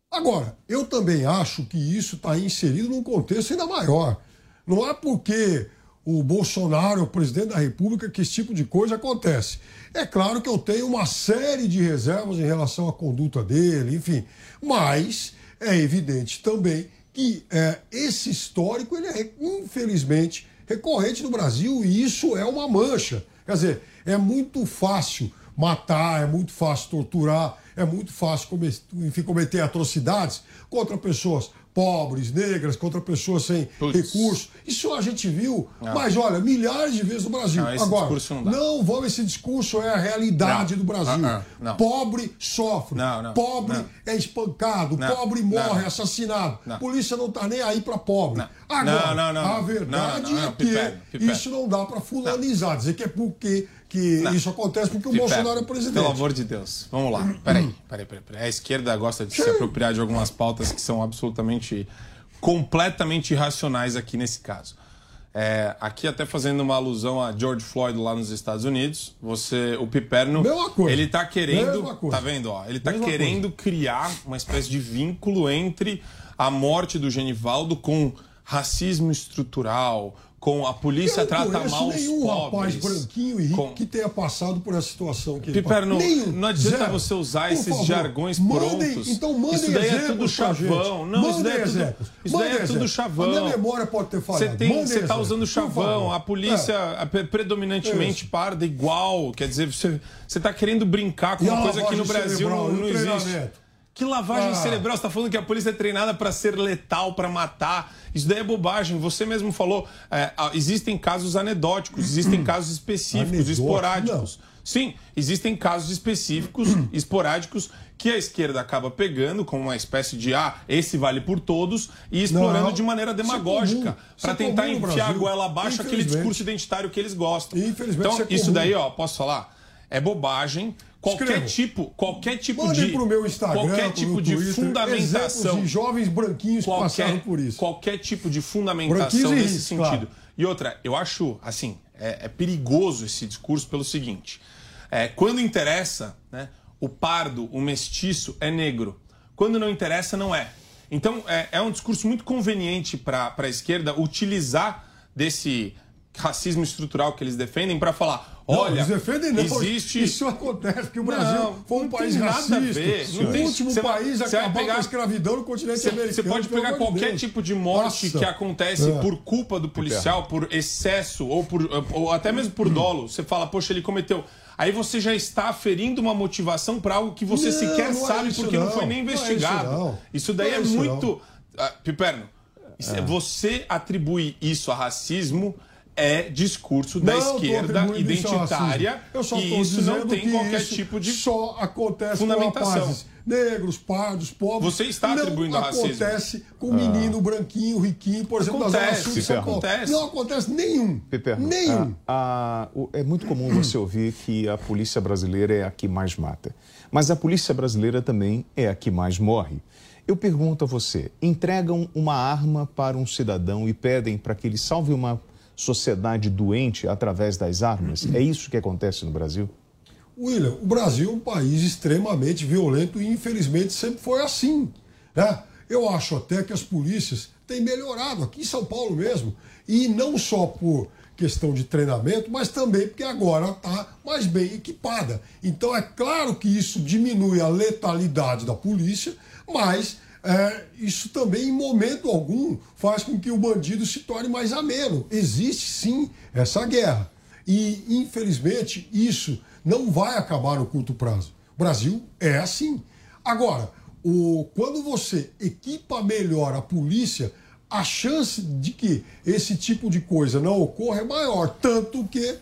Agora, eu também acho que isso está inserido num contexto ainda maior. Não é porque o Bolsonaro é o presidente da República que esse tipo de coisa acontece. É claro que eu tenho uma série de reservas em relação à conduta dele, enfim, mas é evidente também que é, esse histórico ele é infelizmente recorrente no Brasil e isso é uma mancha. Quer dizer, é muito fácil matar, é muito fácil torturar, é muito fácil cometer, enfim, cometer atrocidades contra pessoas pobres, negras, contra pessoas sem recursos. Isso a gente viu, Não. mas olha, milhares de vezes no Brasil. Não, esse Agora, não não vamos, esse discurso é a realidade Não. do Brasil. Ah, ah, não. Pobre sofre, Não, não, pobre não. é espancado, Não, pobre não, morre, não. assassinado. Não. Polícia não tá nem aí para pobre. Agora, Não, não, não, a não. verdade Não, não, não, é que isso não dá para fulanizar, dizer que é porque que Não. isso acontece porque o Bolsonaro é presidente. Pelo amor de Deus. Vamos lá. Peraí, peraí, peraí. peraí. A esquerda gosta de se apropriar de algumas pautas que são absolutamente, completamente irracionais aqui nesse caso. É, aqui até fazendo uma alusão a George Floyd lá nos Estados Unidos, você, o Piperno, coisa. ele tá querendo, coisa. tá vendo, ó, ele tá Mesma querendo criar uma espécie de vínculo entre a morte do Genivaldo com racismo estrutural, com a polícia eu não trata mal os nenhum pobres. rapaz branquinho e rico que tenha passado por essa situação que passou. Nenhum. não adianta Zero. você usar Por esses favor, jargões mandem- prontos. Então mandem Isso daí é tudo chavão. Não, isso Mandem daí é tudo, exemplos. isso daí é tudo chavão. A minha memória pode ter falhado. Você está usando chavão, a polícia É. é pre- predominantemente Isso. parda igual. Quer dizer, você está querendo brincar com E uma coisa que no Brasil cerebral, não, não existe. Que lavagem Ah. cerebral? Você está falando que a polícia é treinada para ser letal, para matar. Isso daí é bobagem. Você mesmo falou. é, existem casos anedóticos, existem casos específicos, esporádicos. Sim, existem casos específicos, esporádicos, que a esquerda acaba pegando como uma espécie de ah, esse vale por todos e explorando Não, de maneira é demagógica isso para é tentar enfiar a goela abaixo aquele discurso identitário que eles gostam. Infelizmente, então, isso é isso daí, ó, posso falar? É bobagem. Qualquer Escreva. tipo, qualquer tipo Mandem de pro meu Instagram, qualquer tipo meu de Twitter, fundamentação de jovens branquinhos que passaram qualquer, por isso. qualquer tipo de fundamentação nesse ricos, sentido. claro. E outra, eu acho, assim, é, é perigoso esse discurso pelo seguinte: é, quando interessa, né, o pardo, o mestiço é negro. Quando não interessa, não é. Então, é, é um discurso muito conveniente para a esquerda utilizar desse racismo estrutural que eles defendem para falar, Não, olha, eles defendem não. existe... Isso acontece porque o Brasil Não, foi um não país tem nada a racista. ver. Não o tem- último você vai- país a acabar pegar- com a escravidão no continente Você, americano. você pode pegar qualquer Deus. tipo de morte Nossa. que acontece É. por culpa do policial, por excesso, ou, por, ou até mesmo por dolo. Você fala, poxa, ele cometeu. Aí você já está ferindo uma motivação para algo que você Não, sequer não é sabe isso porque não. não. foi nem Não é isso investigado. não. Isso daí Não é é, isso muito. Ah, Piperno, é- você atribuir isso a racismo é discurso da Não esquerda identitária. Eu só e isso não dizendo tem que qualquer tipo de só acontece com fundamentação. rapazes negros, pardos, pobres. Você está não atribuindo racismo. acontece com menino branquinho, riquinho, por exemplo, da Zona Acontece, Sul acontece. Não acontece nenhum. Piperno, Nenhum. a- a- o- é muito comum você ouvir que a polícia brasileira é a que mais mata. Mas a polícia brasileira também é a que mais morre. Eu pergunto a você: entregam uma arma para um cidadão e pedem para que ele salve uma sociedade doente através das armas? É isso que acontece no Brasil? William, o Brasil é um país extremamente violento e infelizmente sempre foi assim. Né? Eu acho até que as polícias têm melhorado aqui em São Paulo mesmo. E não só por questão de treinamento, mas também porque agora está mais bem equipada. Então é claro que isso diminui a letalidade da polícia, mas é, isso também, em momento algum, faz com que o bandido se torne mais ameno. Existe sim essa guerra. E, infelizmente, isso não vai acabar no curto prazo. O Brasil é assim. Agora, o, quando você equipa melhor a polícia, a chance de que esse tipo de coisa não ocorra é maior. Tanto que,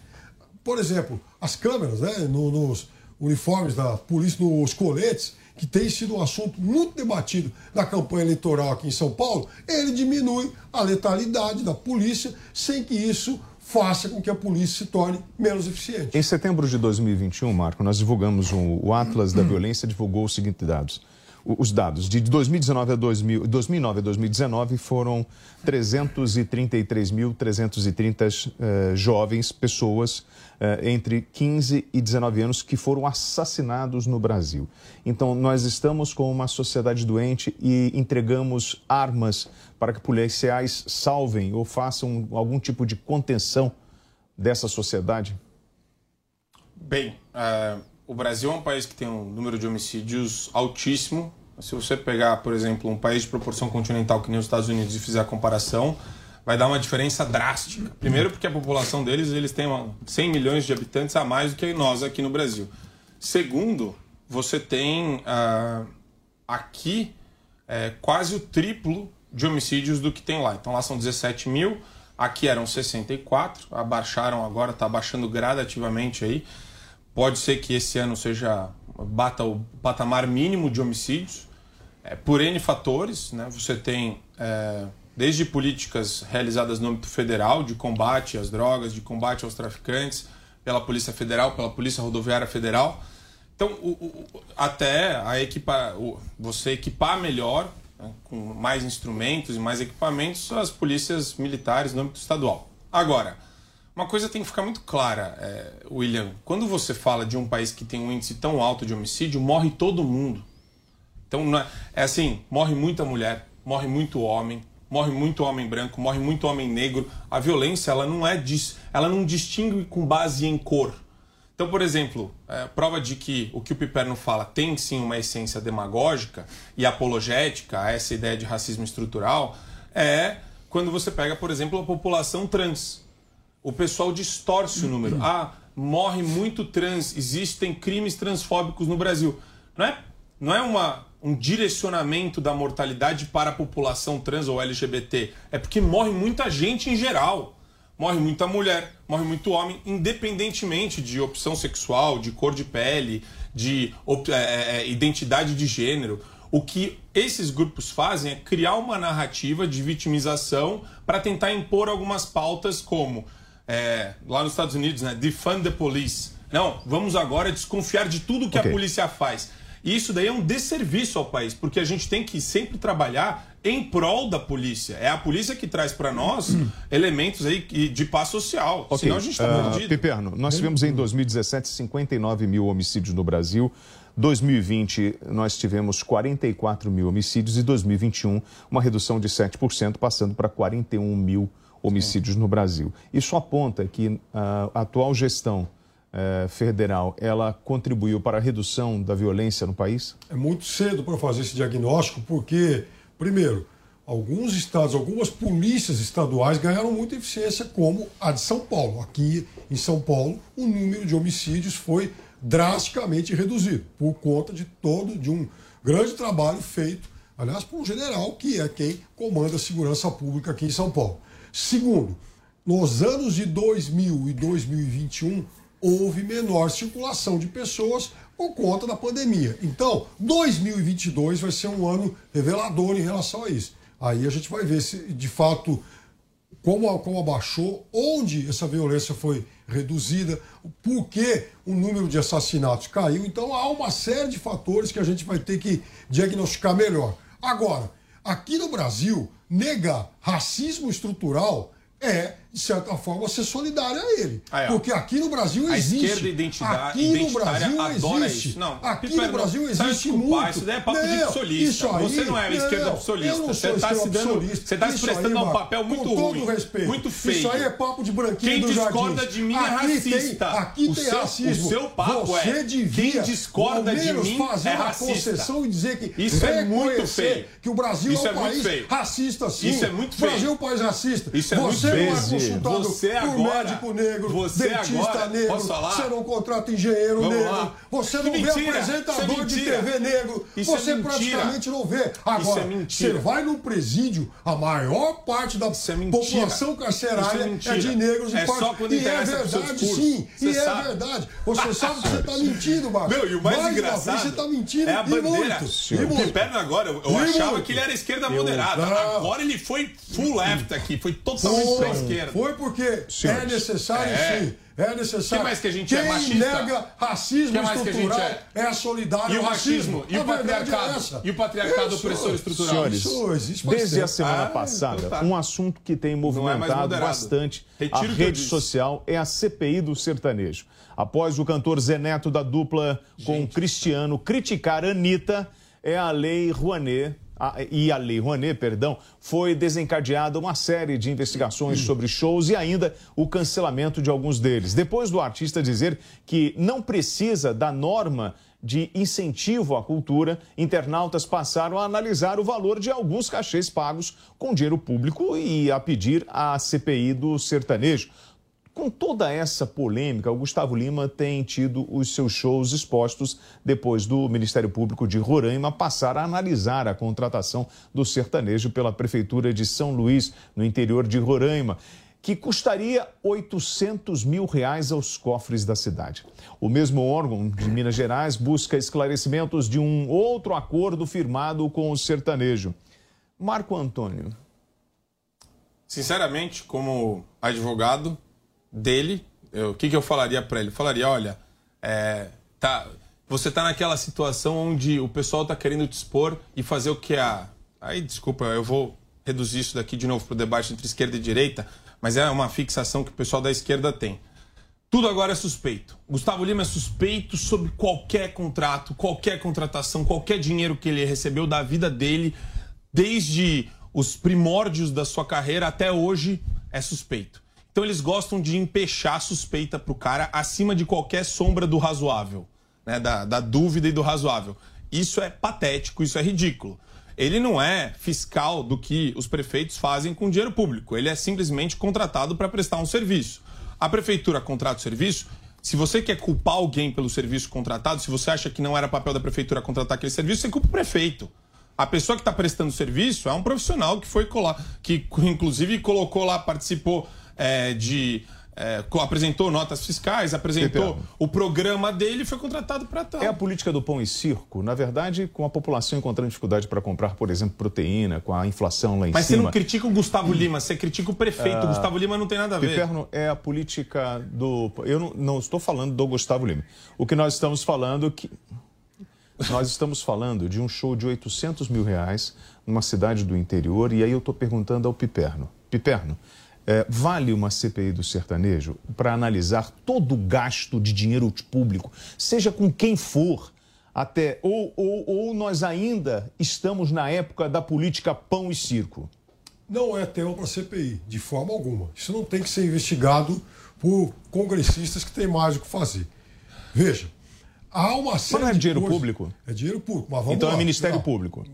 por exemplo, as câmeras né, no- nos uniformes da polícia, nos coletes, que tem sido um assunto muito debatido na campanha eleitoral aqui em São Paulo, ele diminui a letalidade da polícia sem que isso faça com que a polícia se torne menos eficiente. Em setembro de 2021, Marco, nós divulgamos um, o Atlas da Violência divulgou os seguintes dados. Os dados de 2019 a 2000, 2009 a 2019 foram 333.330 eh, jovens, pessoas eh, entre 15 e 19 anos que foram assassinados no Brasil. Então, nós estamos com uma sociedade doente e entregamos armas para que policiais salvem ou façam algum tipo de contenção dessa sociedade? Bem, é, o Brasil é um país que tem um número de homicídios altíssimo. Se você pegar, por exemplo, um país de proporção continental que nem os Estados Unidos e fizer a comparação, vai dar uma diferença drástica. Primeiro porque a população deles, eles têm uma- 100 milhões de habitantes a mais do que nós aqui no Brasil. Segundo, você tem ah, aqui é, quase o triplo de homicídios do que tem lá. Então lá são 17 mil, aqui eram 64, abaixaram agora, está abaixando gradativamente aí. Pode ser que esse ano seja bata o patamar mínimo de homicídios, é, por N fatores. Né? Você tem é, desde políticas realizadas no âmbito federal de combate às drogas, de combate aos traficantes, pela Polícia Federal, pela Polícia Rodoviária Federal. Então, o- o- até a equipa, o- você equipar melhor, né, com mais instrumentos e mais equipamentos, as polícias militares no âmbito estadual. Agora, uma coisa tem que ficar muito clara, é, William. Quando você fala de um país que tem um índice tão alto de homicídio, morre todo mundo. Então, é, é assim: morre muita mulher, morre muito homem, morre muito homem branco, morre muito homem negro. A violência, ela não é dis, ela não distingue com base em cor. Então, por exemplo, é, prova de que o que o Piperno fala tem sim uma essência demagógica e apologética a essa ideia de racismo estrutural é quando você pega, por exemplo, a população trans. O pessoal distorce o número. Ah, morre muito trans, existem crimes transfóbicos no Brasil. Não é, não é uma, um direcionamento da mortalidade para a população trans ou LGBT. É porque morre muita gente em geral. Morre muita mulher, morre muito homem, independentemente de opção sexual, de cor de pele, de op- é, é, identidade de gênero. O que esses grupos fazem é criar uma narrativa de vitimização para tentar impor algumas pautas como é, lá nos Estados Unidos, né? Defund the police. Não, vamos agora desconfiar de tudo que Ok. a polícia faz. E isso daí é um desserviço ao país, porque a gente tem que sempre trabalhar em prol da polícia. É a polícia que traz para nós elementos aí de paz social. Ok, Senão a gente está ah, perdido. Piperno, nós tivemos em 2017 59 mil homicídios no Brasil. 2020 nós tivemos 44 mil homicídios e 2021 uma redução de 7%, passando para 41 mil homicídios no Brasil. Isso aponta que a atual gestão eh, federal ela contribuiu para a redução da violência no país? É muito cedo para fazer esse diagnóstico, porque, primeiro, alguns estados, algumas polícias estaduais ganharam muita eficiência, como a de São Paulo. Aqui em São Paulo, o número de homicídios foi drasticamente reduzido, por conta de todo, de um grande trabalho feito, aliás, por um general que é quem comanda a segurança pública aqui em São Paulo. Segundo, nos anos de 2000 e 2021, houve menor circulação de pessoas por conta da pandemia. Então, 2022 vai ser um ano revelador em relação a isso. Aí a gente vai ver se, de fato, como, como abaixou, onde essa violência foi reduzida, por que o número de assassinatos caiu. Então, há uma série de fatores que a gente vai ter que diagnosticar melhor. Agora, aqui no Brasil, negar racismo estrutural é, de certa forma, ser solidário a ele. Aí. Porque aqui no Brasil A existe. esquerda identidade, aqui no Brasil adora existe. isso. Não, aqui Piper, no Brasil não, existe muito. Isso daí é papo de Não, psolista. isso aí- Você não é a esquerda psolista. Você está se dando. psolista. Você está se prestando a um papel muito com todo ruim. respeito. Muito feio. Isso aí é papo de branquinho Quem do discorda de mim é Aqui tem- racista. aqui O tem seu- racismo. o seu papo Você é, devia, quem discorda de mim fazer é uma racista. concessão e dizer que Isso é muito feio. que o Brasil é é um muito país feio. racista sim. Isso é muito O Brasil feio. é um país racista. Isso é muito é feio. Consultado Você por agora- médico negro, você dentista agora- negro, você não contrata engenheiro Vamos negro, lá. você não vê mentira. apresentador Isso é de. TV negro, Isso é você mentira. praticamente não vê. Agora, é você vai no presídio, a maior parte da população carcerária é é, de negros e É parte- só quando E é verdade, sim. Você e sabe. é verdade. Você sabe que você está mentindo, Marcos. Meu, e o mais, vez engraçado você está mentindo é a e bandeira. muito. O. Piperno agora, eu, eu achava muito. que ele era esquerda moderada. Agora ele foi full left aqui, foi totalmente pra esquerda. Foi porque é Senhores. necessário, É. sim. É necessário. Que mais que a gente Quem é machista? nega racismo Que mais que a gente estrutural é? é? solidário E o racismo. E o A é patriarcado? essa. E o patriarcado Isso. opressor estrutural? Senhores, Isso existe faz desde a tempo. semana Ah, passada, então tá. um assunto que tem é movimentado moderado. bastante Retiro a rede social é a CPI do sertanejo. Após o cantor Zé Neto da dupla com o Cristiano criticar a Anitta, é a lei Rouanet. A- e a Lei Rouanet, perdão, foi desencadeada uma série de investigações sobre shows e ainda o cancelamento de alguns deles. Depois do artista dizer que não precisa da norma de incentivo à cultura, internautas passaram a analisar o valor de alguns cachês pagos com dinheiro público e a pedir a CPI do sertanejo. Com toda essa polêmica, o Gustavo Lima tem tido os seus shows expostos depois do Ministério Público de Roraima passar a analisar a contratação do sertanejo pela Prefeitura de São Luís, no interior de Roraima que custaria 800 mil reais aos cofres da cidade. O mesmo órgão de Minas Gerais busca esclarecimentos de um outro acordo firmado com o sertanejo. Marco Antônio. Sinceramente, como advogado dele, o que, que eu falaria para ele? Eu falaria, olha, é, tá, você tá naquela situação onde o pessoal tá querendo te expor e fazer o que a... Aí, desculpa, eu vou reduzir isso daqui de novo para o debate entre esquerda e direita, mas é uma fixação que o pessoal da esquerda tem. Tudo agora é suspeito. Gustavo Lima é suspeito sobre qualquer contrato, qualquer contratação, qualquer dinheiro que ele recebeu da vida dele, desde os primórdios da sua carreira até hoje, é suspeito. Então eles gostam de empechar a suspeita pro cara acima de qualquer sombra do razoável, né? da, da dúvida e do razoável. Isso é patético, isso é ridículo. Ele não é fiscal do que os prefeitos fazem com dinheiro público. Ele é simplesmente contratado para prestar um serviço. A prefeitura contrata o serviço. Se você quer culpar alguém pelo serviço contratado, se você acha que não era papel da prefeitura contratar aquele serviço, você culpa o prefeito. A pessoa que está prestando serviço é um profissional que foi colar, que inclusive colocou lá, participou é, de. é, apresentou notas fiscais, apresentou o programa dele e foi contratado para tal. É a política do pão e circo, na verdade, com a população encontrando dificuldade para comprar, por exemplo, proteína, com a inflação lá em Mas você cima. não critica o Gustavo Lima, você critica o prefeito. Ah, o Gustavo Lima não tem nada a ver. Piperno é a política do. Eu não, não estou falando do Gustavo Lima. O que nós estamos falando que. nós estamos falando de um show de 800 mil reais numa cidade do interior, e aí eu estou perguntando ao Piperno. Piperno, é, vale uma CPI do sertanejo para analisar todo o gasto de dinheiro público, seja com quem for, até ou, ou, ou nós ainda estamos na época da política pão e circo? Não é tema para CPI, de forma alguma. Isso não tem que ser investigado por congressistas que têm mais o que fazer. Veja, há uma série Mas não é dinheiro coisas- público? É dinheiro público, mas vamos Então lá. é Ministério. Público.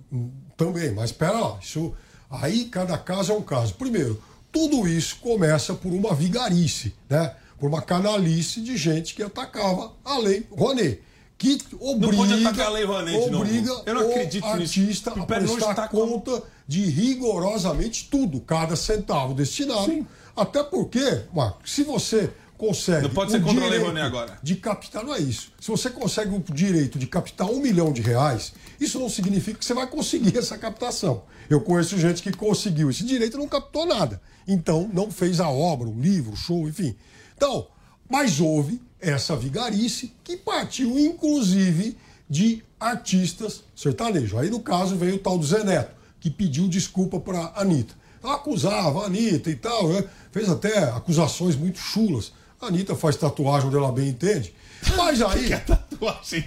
Também, mas espera lá. Isso, aí cada caso é um caso. Primeiro, tudo isso começa por uma vigarice, né? por uma canalice de gente que atacava a lei Rouanet. Que obriga, pode atacar a Lei Rouanet obriga Eu não o acredito nisso. artista a Piper não prestar conta de rigorosamente tudo, cada centavo destinado. Até porque, Marco, se você consegue. Não pode ser o contra a Lei Rouanet agora. De captar, não é isso. Se você consegue o direito de captar um milhão de reais, isso não significa que você vai conseguir essa captação. Eu conheço gente que conseguiu esse direito e não captou nada. Então, não fez a obra, o livro, o show, enfim. Então, mas houve essa vigarice que partiu, inclusive, de artistas sertanejos. Aí, no caso, veio o tal do Zé Neto, que pediu desculpa para a Anitta. Ela acusava a Anitta e tal, né? fez até acusações muito chulas. A Anitta faz tatuagem onde ela bem entende. Mas aí.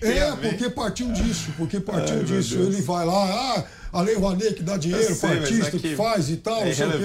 É, ver? porque partiu disso, porque partiu Ai, disso. Ele vai lá, ah, a Lei Rouanet que dá dinheiro para artista, é que que faz e tal, é não sei o quê.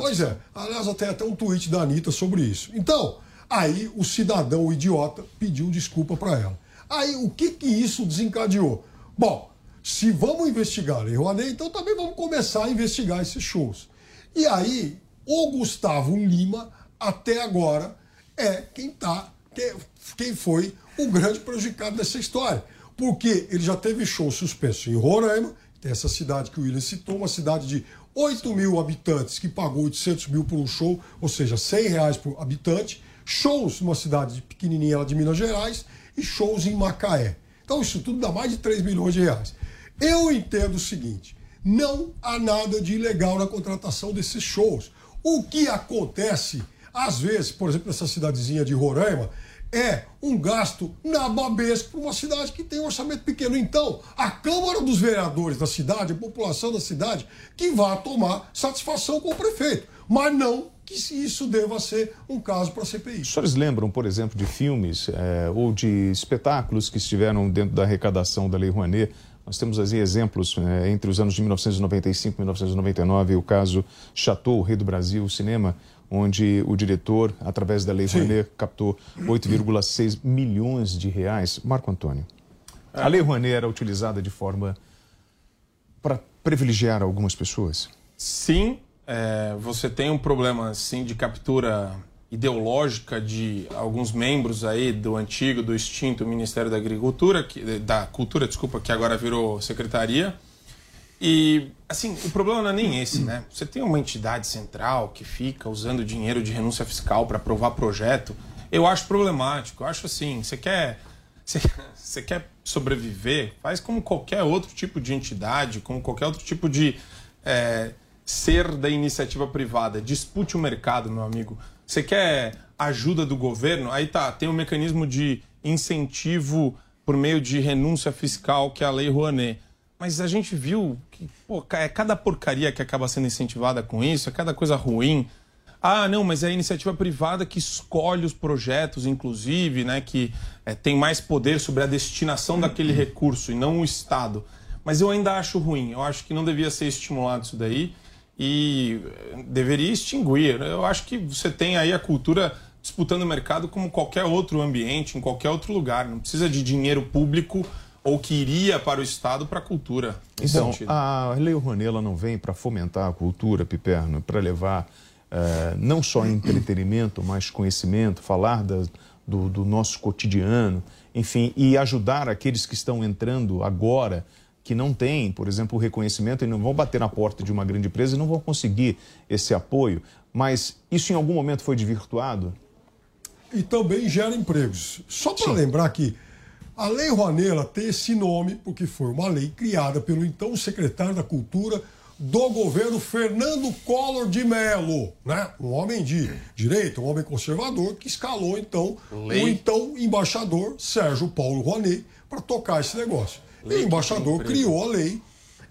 Pois é. Aliás, tem até um tweet da Anitta sobre isso. Então, aí o cidadão o idiota pediu desculpa para ela. Aí, o que que isso desencadeou? Bom, se vamos investigar a Lei Rouanet, então também vamos começar a investigar esses shows. E aí, o Gustavo Lima, até agora, é quem tá, que- quem foi o grande prejudicado dessa história. Porque ele já teve show suspenso em Roraima, essa cidade que o William citou, uma cidade de 8 mil habitantes que pagou 800 mil por um show, ou seja, 100 reais por habitante. Shows numa cidade pequenininha lá de Minas Gerais e shows em Macaé. Então isso tudo dá mais de 3 milhões de reais. Eu entendo o seguinte: não há nada de ilegal na contratação desses shows. O que acontece, às vezes, por exemplo, nessa cidadezinha de Roraima, é um gasto nababesco para uma cidade que tem um orçamento pequeno. Então, a Câmara dos Vereadores da cidade, a população da cidade, que vá tomar satisfação com o prefeito. Mas não que isso deva ser um caso para a CPI. Os senhores lembram, por exemplo, de filmes eh, ou de espetáculos que estiveram dentro da arrecadação da Lei Rouanet? Nós temos assim exemplos eh, entre os anos de 1995 e 1999, o caso Chateau, o Rei do Brasil, o cinema, onde o diretor, através da Lei Rouanet, captou 8,6 milhões de reais. Marco Antônio, a Lei Rouanet era utilizada de forma para privilegiar algumas pessoas? Sim, é, você tem um problema sim de captura ideológica de alguns membros aí do antigo, do extinto Ministério da Agricultura, que, da Cultura, desculpa, que agora virou secretaria. E, assim, o problema não é nem esse, né? Você tem uma entidade central que fica usando dinheiro de renúncia fiscal para aprovar projeto. Eu acho problemático. Eu acho assim, você quer, você, você quer sobreviver, faz como qualquer outro tipo de entidade, como qualquer outro tipo de é, ser da iniciativa privada. Dispute o mercado, meu amigo. Você quer ajuda do governo? Aí tá, tem um mecanismo de incentivo por meio de renúncia fiscal, que é a Lei Rouanet. Mas a gente viu que pô, é cada porcaria que acaba sendo incentivada com isso, é cada coisa ruim. Ah, não, mas é a iniciativa privada que escolhe os projetos, inclusive, né, que é, tem mais poder sobre a destinação daquele recurso e não o Estado. Mas eu ainda acho ruim. Eu acho que não devia ser estimulado isso daí e eh, deveria extinguir. Eu acho que você tem aí a cultura disputando o mercado como qualquer outro ambiente, em qualquer outro lugar. Não precisa de dinheiro público ou que iria para o Estado para a cultura. nesse Então, sentido. a Lei Rouanet ela não vem para fomentar a cultura, Piperno, para levar eh, não só entretenimento, mas conhecimento, falar da- do, do nosso cotidiano, enfim, e ajudar aqueles que estão entrando agora, que não têm, por exemplo, o reconhecimento e não vão bater na porta de uma grande empresa e não vão conseguir esse apoio. Mas isso em algum momento foi desvirtuado? e também gera empregos. Só para lembrar que a Lei Rouanet tem esse nome porque foi uma lei criada pelo então secretário da Cultura do governo Fernando Collor de Mello, né? Um homem de direita, um homem conservador que escalou então Lei. o então embaixador Sérgio Paulo Rouanet para tocar esse negócio. e o embaixador criou a lei.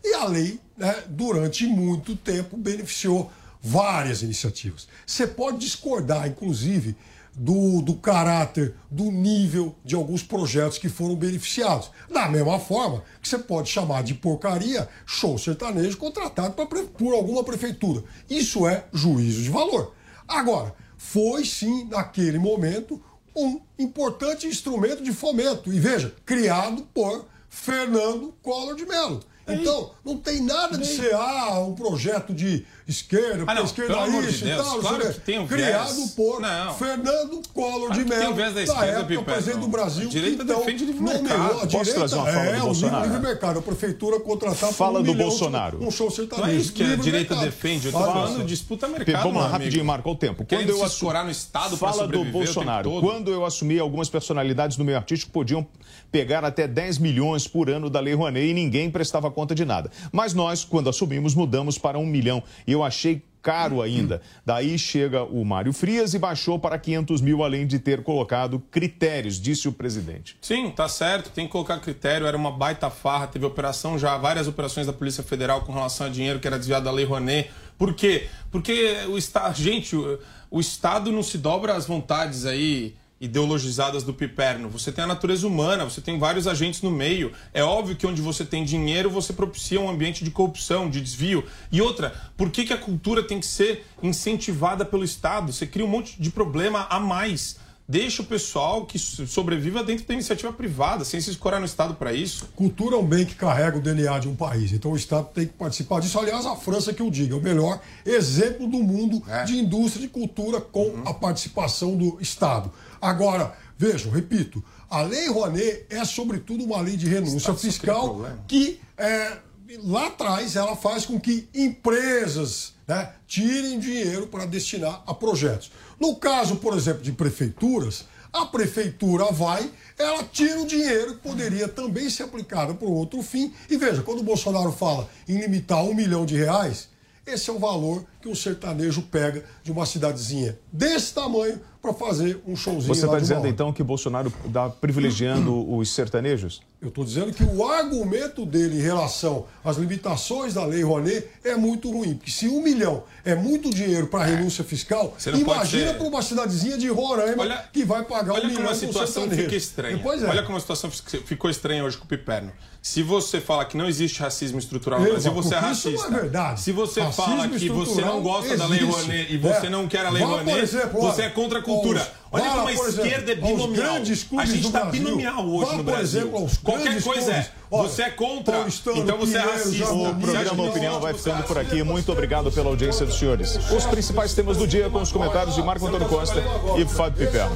E a lei, né, durante muito tempo, beneficiou várias iniciativas. Você pode discordar, inclusive, do, do caráter, do nível de alguns projetos que foram beneficiados. Da mesma forma que você pode chamar de porcaria show sertanejo contratado pra, por alguma prefeitura. Isso é juízo de valor. Agora, foi sim, naquele momento, um importante instrumento de fomento. E veja, criado por Fernando Collor de Mello. Então, não tem nada de ser ah, um projeto de esquerda, Ah, não, esquerda pelo amor de isso e tal. claro que tem um Criado viés. por Não. Fernando Collor Claro de que tem Mello, um viés da da esquerda, época, presidente do Brasil. A direita então, defende livre nomeou mercado. A Posso trazer uma fala é, do o Bolsonaro? livre mercado. A prefeitura contratar Fala um do Bolsonaro. Um show sertanejo. Não é isso que a direita mercado. defende. Eu tô falando disputa mercado. Vamos lá, rapidinho. Marco, o tempo. Quando eu escorar no Estado para Fala do Bolsonaro. Quando eu assumi, algumas personalidades do meio artístico podiam pegar até 10 milhões por ano da Lei Rouanet e ninguém prestava conta de nada. Mas nós, quando assumimos, mudamos para um milhão. E eu achei caro ainda. Daí chega o Mário Frias e baixou para 500 mil, além de ter colocado critérios, disse o presidente. Sim, tá certo, tem que colocar critério, era uma baita farra, teve operação já, várias operações da Polícia Federal com relação a dinheiro que era desviado da Lei Rouanet. Por quê? Porque o Estado, gente, o, o Estado não se dobra às vontades aí ideologizadas do piperno. Você tem a natureza humana, você tem vários agentes no meio. É óbvio que onde você tem dinheiro, você propicia um ambiente de corrupção, de desvio. E outra, por que, que a cultura tem que ser incentivada pelo Estado? Você cria um monte de problema a mais. Deixa o pessoal que so- sobreviva dentro da iniciativa privada, sem se escorar no Estado para isso. Cultura é um bem que carrega o DNA de um país. Então o Estado tem que participar disso. Aliás, a França que eu digo, é o melhor exemplo do mundo de indústria de cultura com a participação do Estado. Agora, vejam, repito, a Lei Rouanet é sobretudo uma lei de renúncia cria fiscal que é, lá atrás ela faz com que empresas né, tirem dinheiro para destinar a projetos. No caso, por exemplo, de prefeituras, a prefeitura vai, ela tira o dinheiro que poderia também ser aplicado para outro fim. E veja, quando o Bolsonaro fala em limitar um milhão de reais, esse é o valor que um sertanejo pega de uma cidadezinha desse tamanho para fazer um showzinho Você está dizendo então que Bolsonaro está privilegiando os sertanejos? Eu estou dizendo que o argumento dele em relação às limitações da Lei Rouanet é muito ruim. Porque se um milhão é muito dinheiro para renúncia fiscal, imagina ser- para uma cidadezinha de Roraima que vai pagar um Olha milhão como a um situação fica estranha. Pois é. Olha como a situação fi- ficou estranha hoje com o Piperno. Se você fala que não existe racismo estrutural no Brasil, você é porque isso racista. não é verdade. Se você Racismo fala que você não gosta da Lei existe. Rouanet e você É. não quer a Lei Vá, Rouanet, exemplo, você olha, é contra a cultura. aos- Olha vá, como a por exemplo, esquerda é binomial. grandes A gente está binomial hoje Vá, no por Brasil. exemplo, aos Qualquer coisa é. Olha, Você é contra, Paulistano, então você é racista. O programa Opinião vai ficando por aqui. Muito obrigado pela audiência dos senhores. Os principais temas do dia com os comentários de Marco Antônio Costa e Fábio Piperno.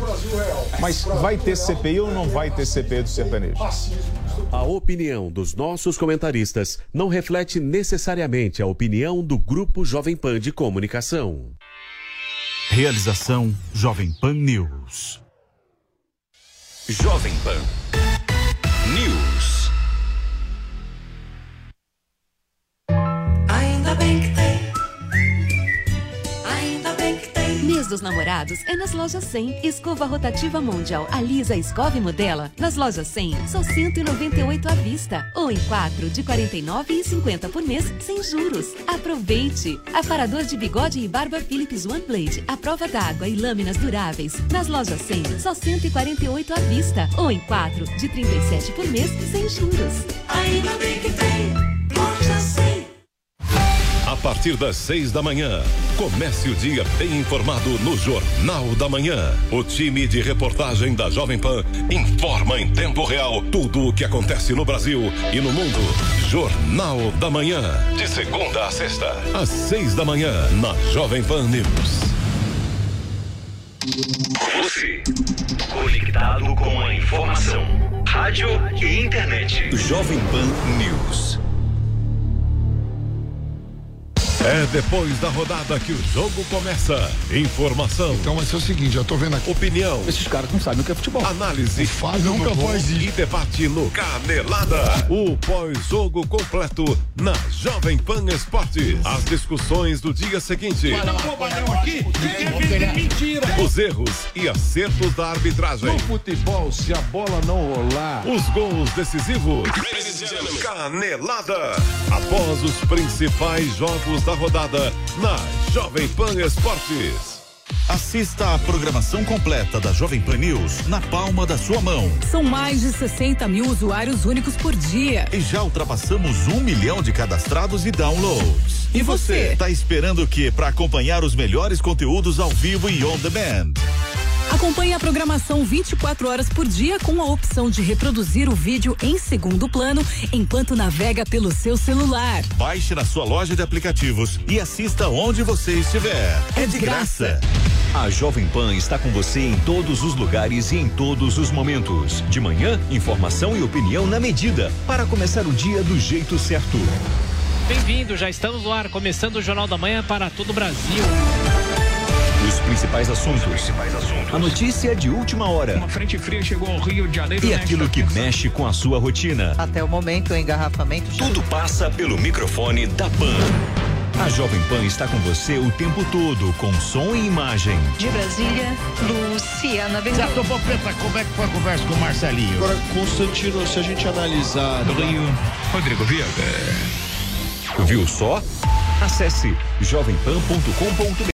Mas vai ter CPI ou não vai ter CPI do sertanejo? A opinião dos nossos comentaristas não reflete necessariamente a opinião do Grupo Jovem Pan de Comunicação. Realização Jovem Pan News. Jovem Pan dos namorados é nas lojas 100. Escova rotativa Mundial Alisa Escove Modela. Nas lojas 100, só 198 à vista. Ou em 4 de 49,50 por mês, sem juros. Aproveite! Aparador de bigode e barba Philips One Blade. A prova d'água e lâminas duráveis. Nas lojas 100, só 148 à vista. Ou em 4 de 37 por mês, sem juros. Ainda bem que tem. Loja 100. A partir das seis da manhã, comece o dia bem informado no Jornal da Manhã. O time de reportagem da Jovem Pan informa em tempo real tudo o que acontece no Brasil e no mundo. Jornal da Manhã, de segunda a sexta, às seis da manhã, na Jovem Pan News. Você, conectado com a informação, rádio e internet. Jovem Pan News. É depois da rodada que o jogo começa. Informação. Então vai ser o seguinte, já tô vendo aqui. Opinião. Esses caras não sabem o que é futebol. Análise. nunca faz isso. E debate no Canelada. O pós-jogo completo na Jovem Pan Esportes. As discussões do dia seguinte. Mentira. Os erros e acertos da arbitragem. No futebol, se a bola não rolar. Os gols decisivos. Canelada. Após os principais jogos da rodada na Jovem Pan Esportes. Assista a programação completa da Jovem Pan News na palma da sua mão. São mais de 60 mil usuários únicos por dia. E já ultrapassamos um milhão de cadastrados e downloads. E você? Tá esperando o que para acompanhar os melhores conteúdos ao vivo e on demand? Acompanhe a programação 24 horas por dia com a opção de reproduzir o vídeo em segundo plano enquanto navega pelo seu celular. Baixe na sua loja de aplicativos e assista onde você estiver. É de graça. A Jovem Pan está com você em todos os lugares e em todos os momentos. De manhã, informação e opinião na medida para começar o dia do jeito certo. Bem-vindo, já estamos no ar, começando o Jornal da Manhã para todo o Brasil. Os principais assuntos. A notícia de última hora. Uma frente fria chegou ao Rio de Janeiro. E aquilo que mexe com a sua rotina. Até o momento, o engarrafamento. Tudo passa pelo microfone da Pan. A Jovem Pan está com você o tempo todo, com som e imagem. De Brasília, Luciana Zé Ventura. Popeta, como é que foi a conversa com o Marcelinho? Agora, Constantino, se a gente analisar. Do Rio, Rodrigo Viega. Viu só? Acesse jovempan.com.br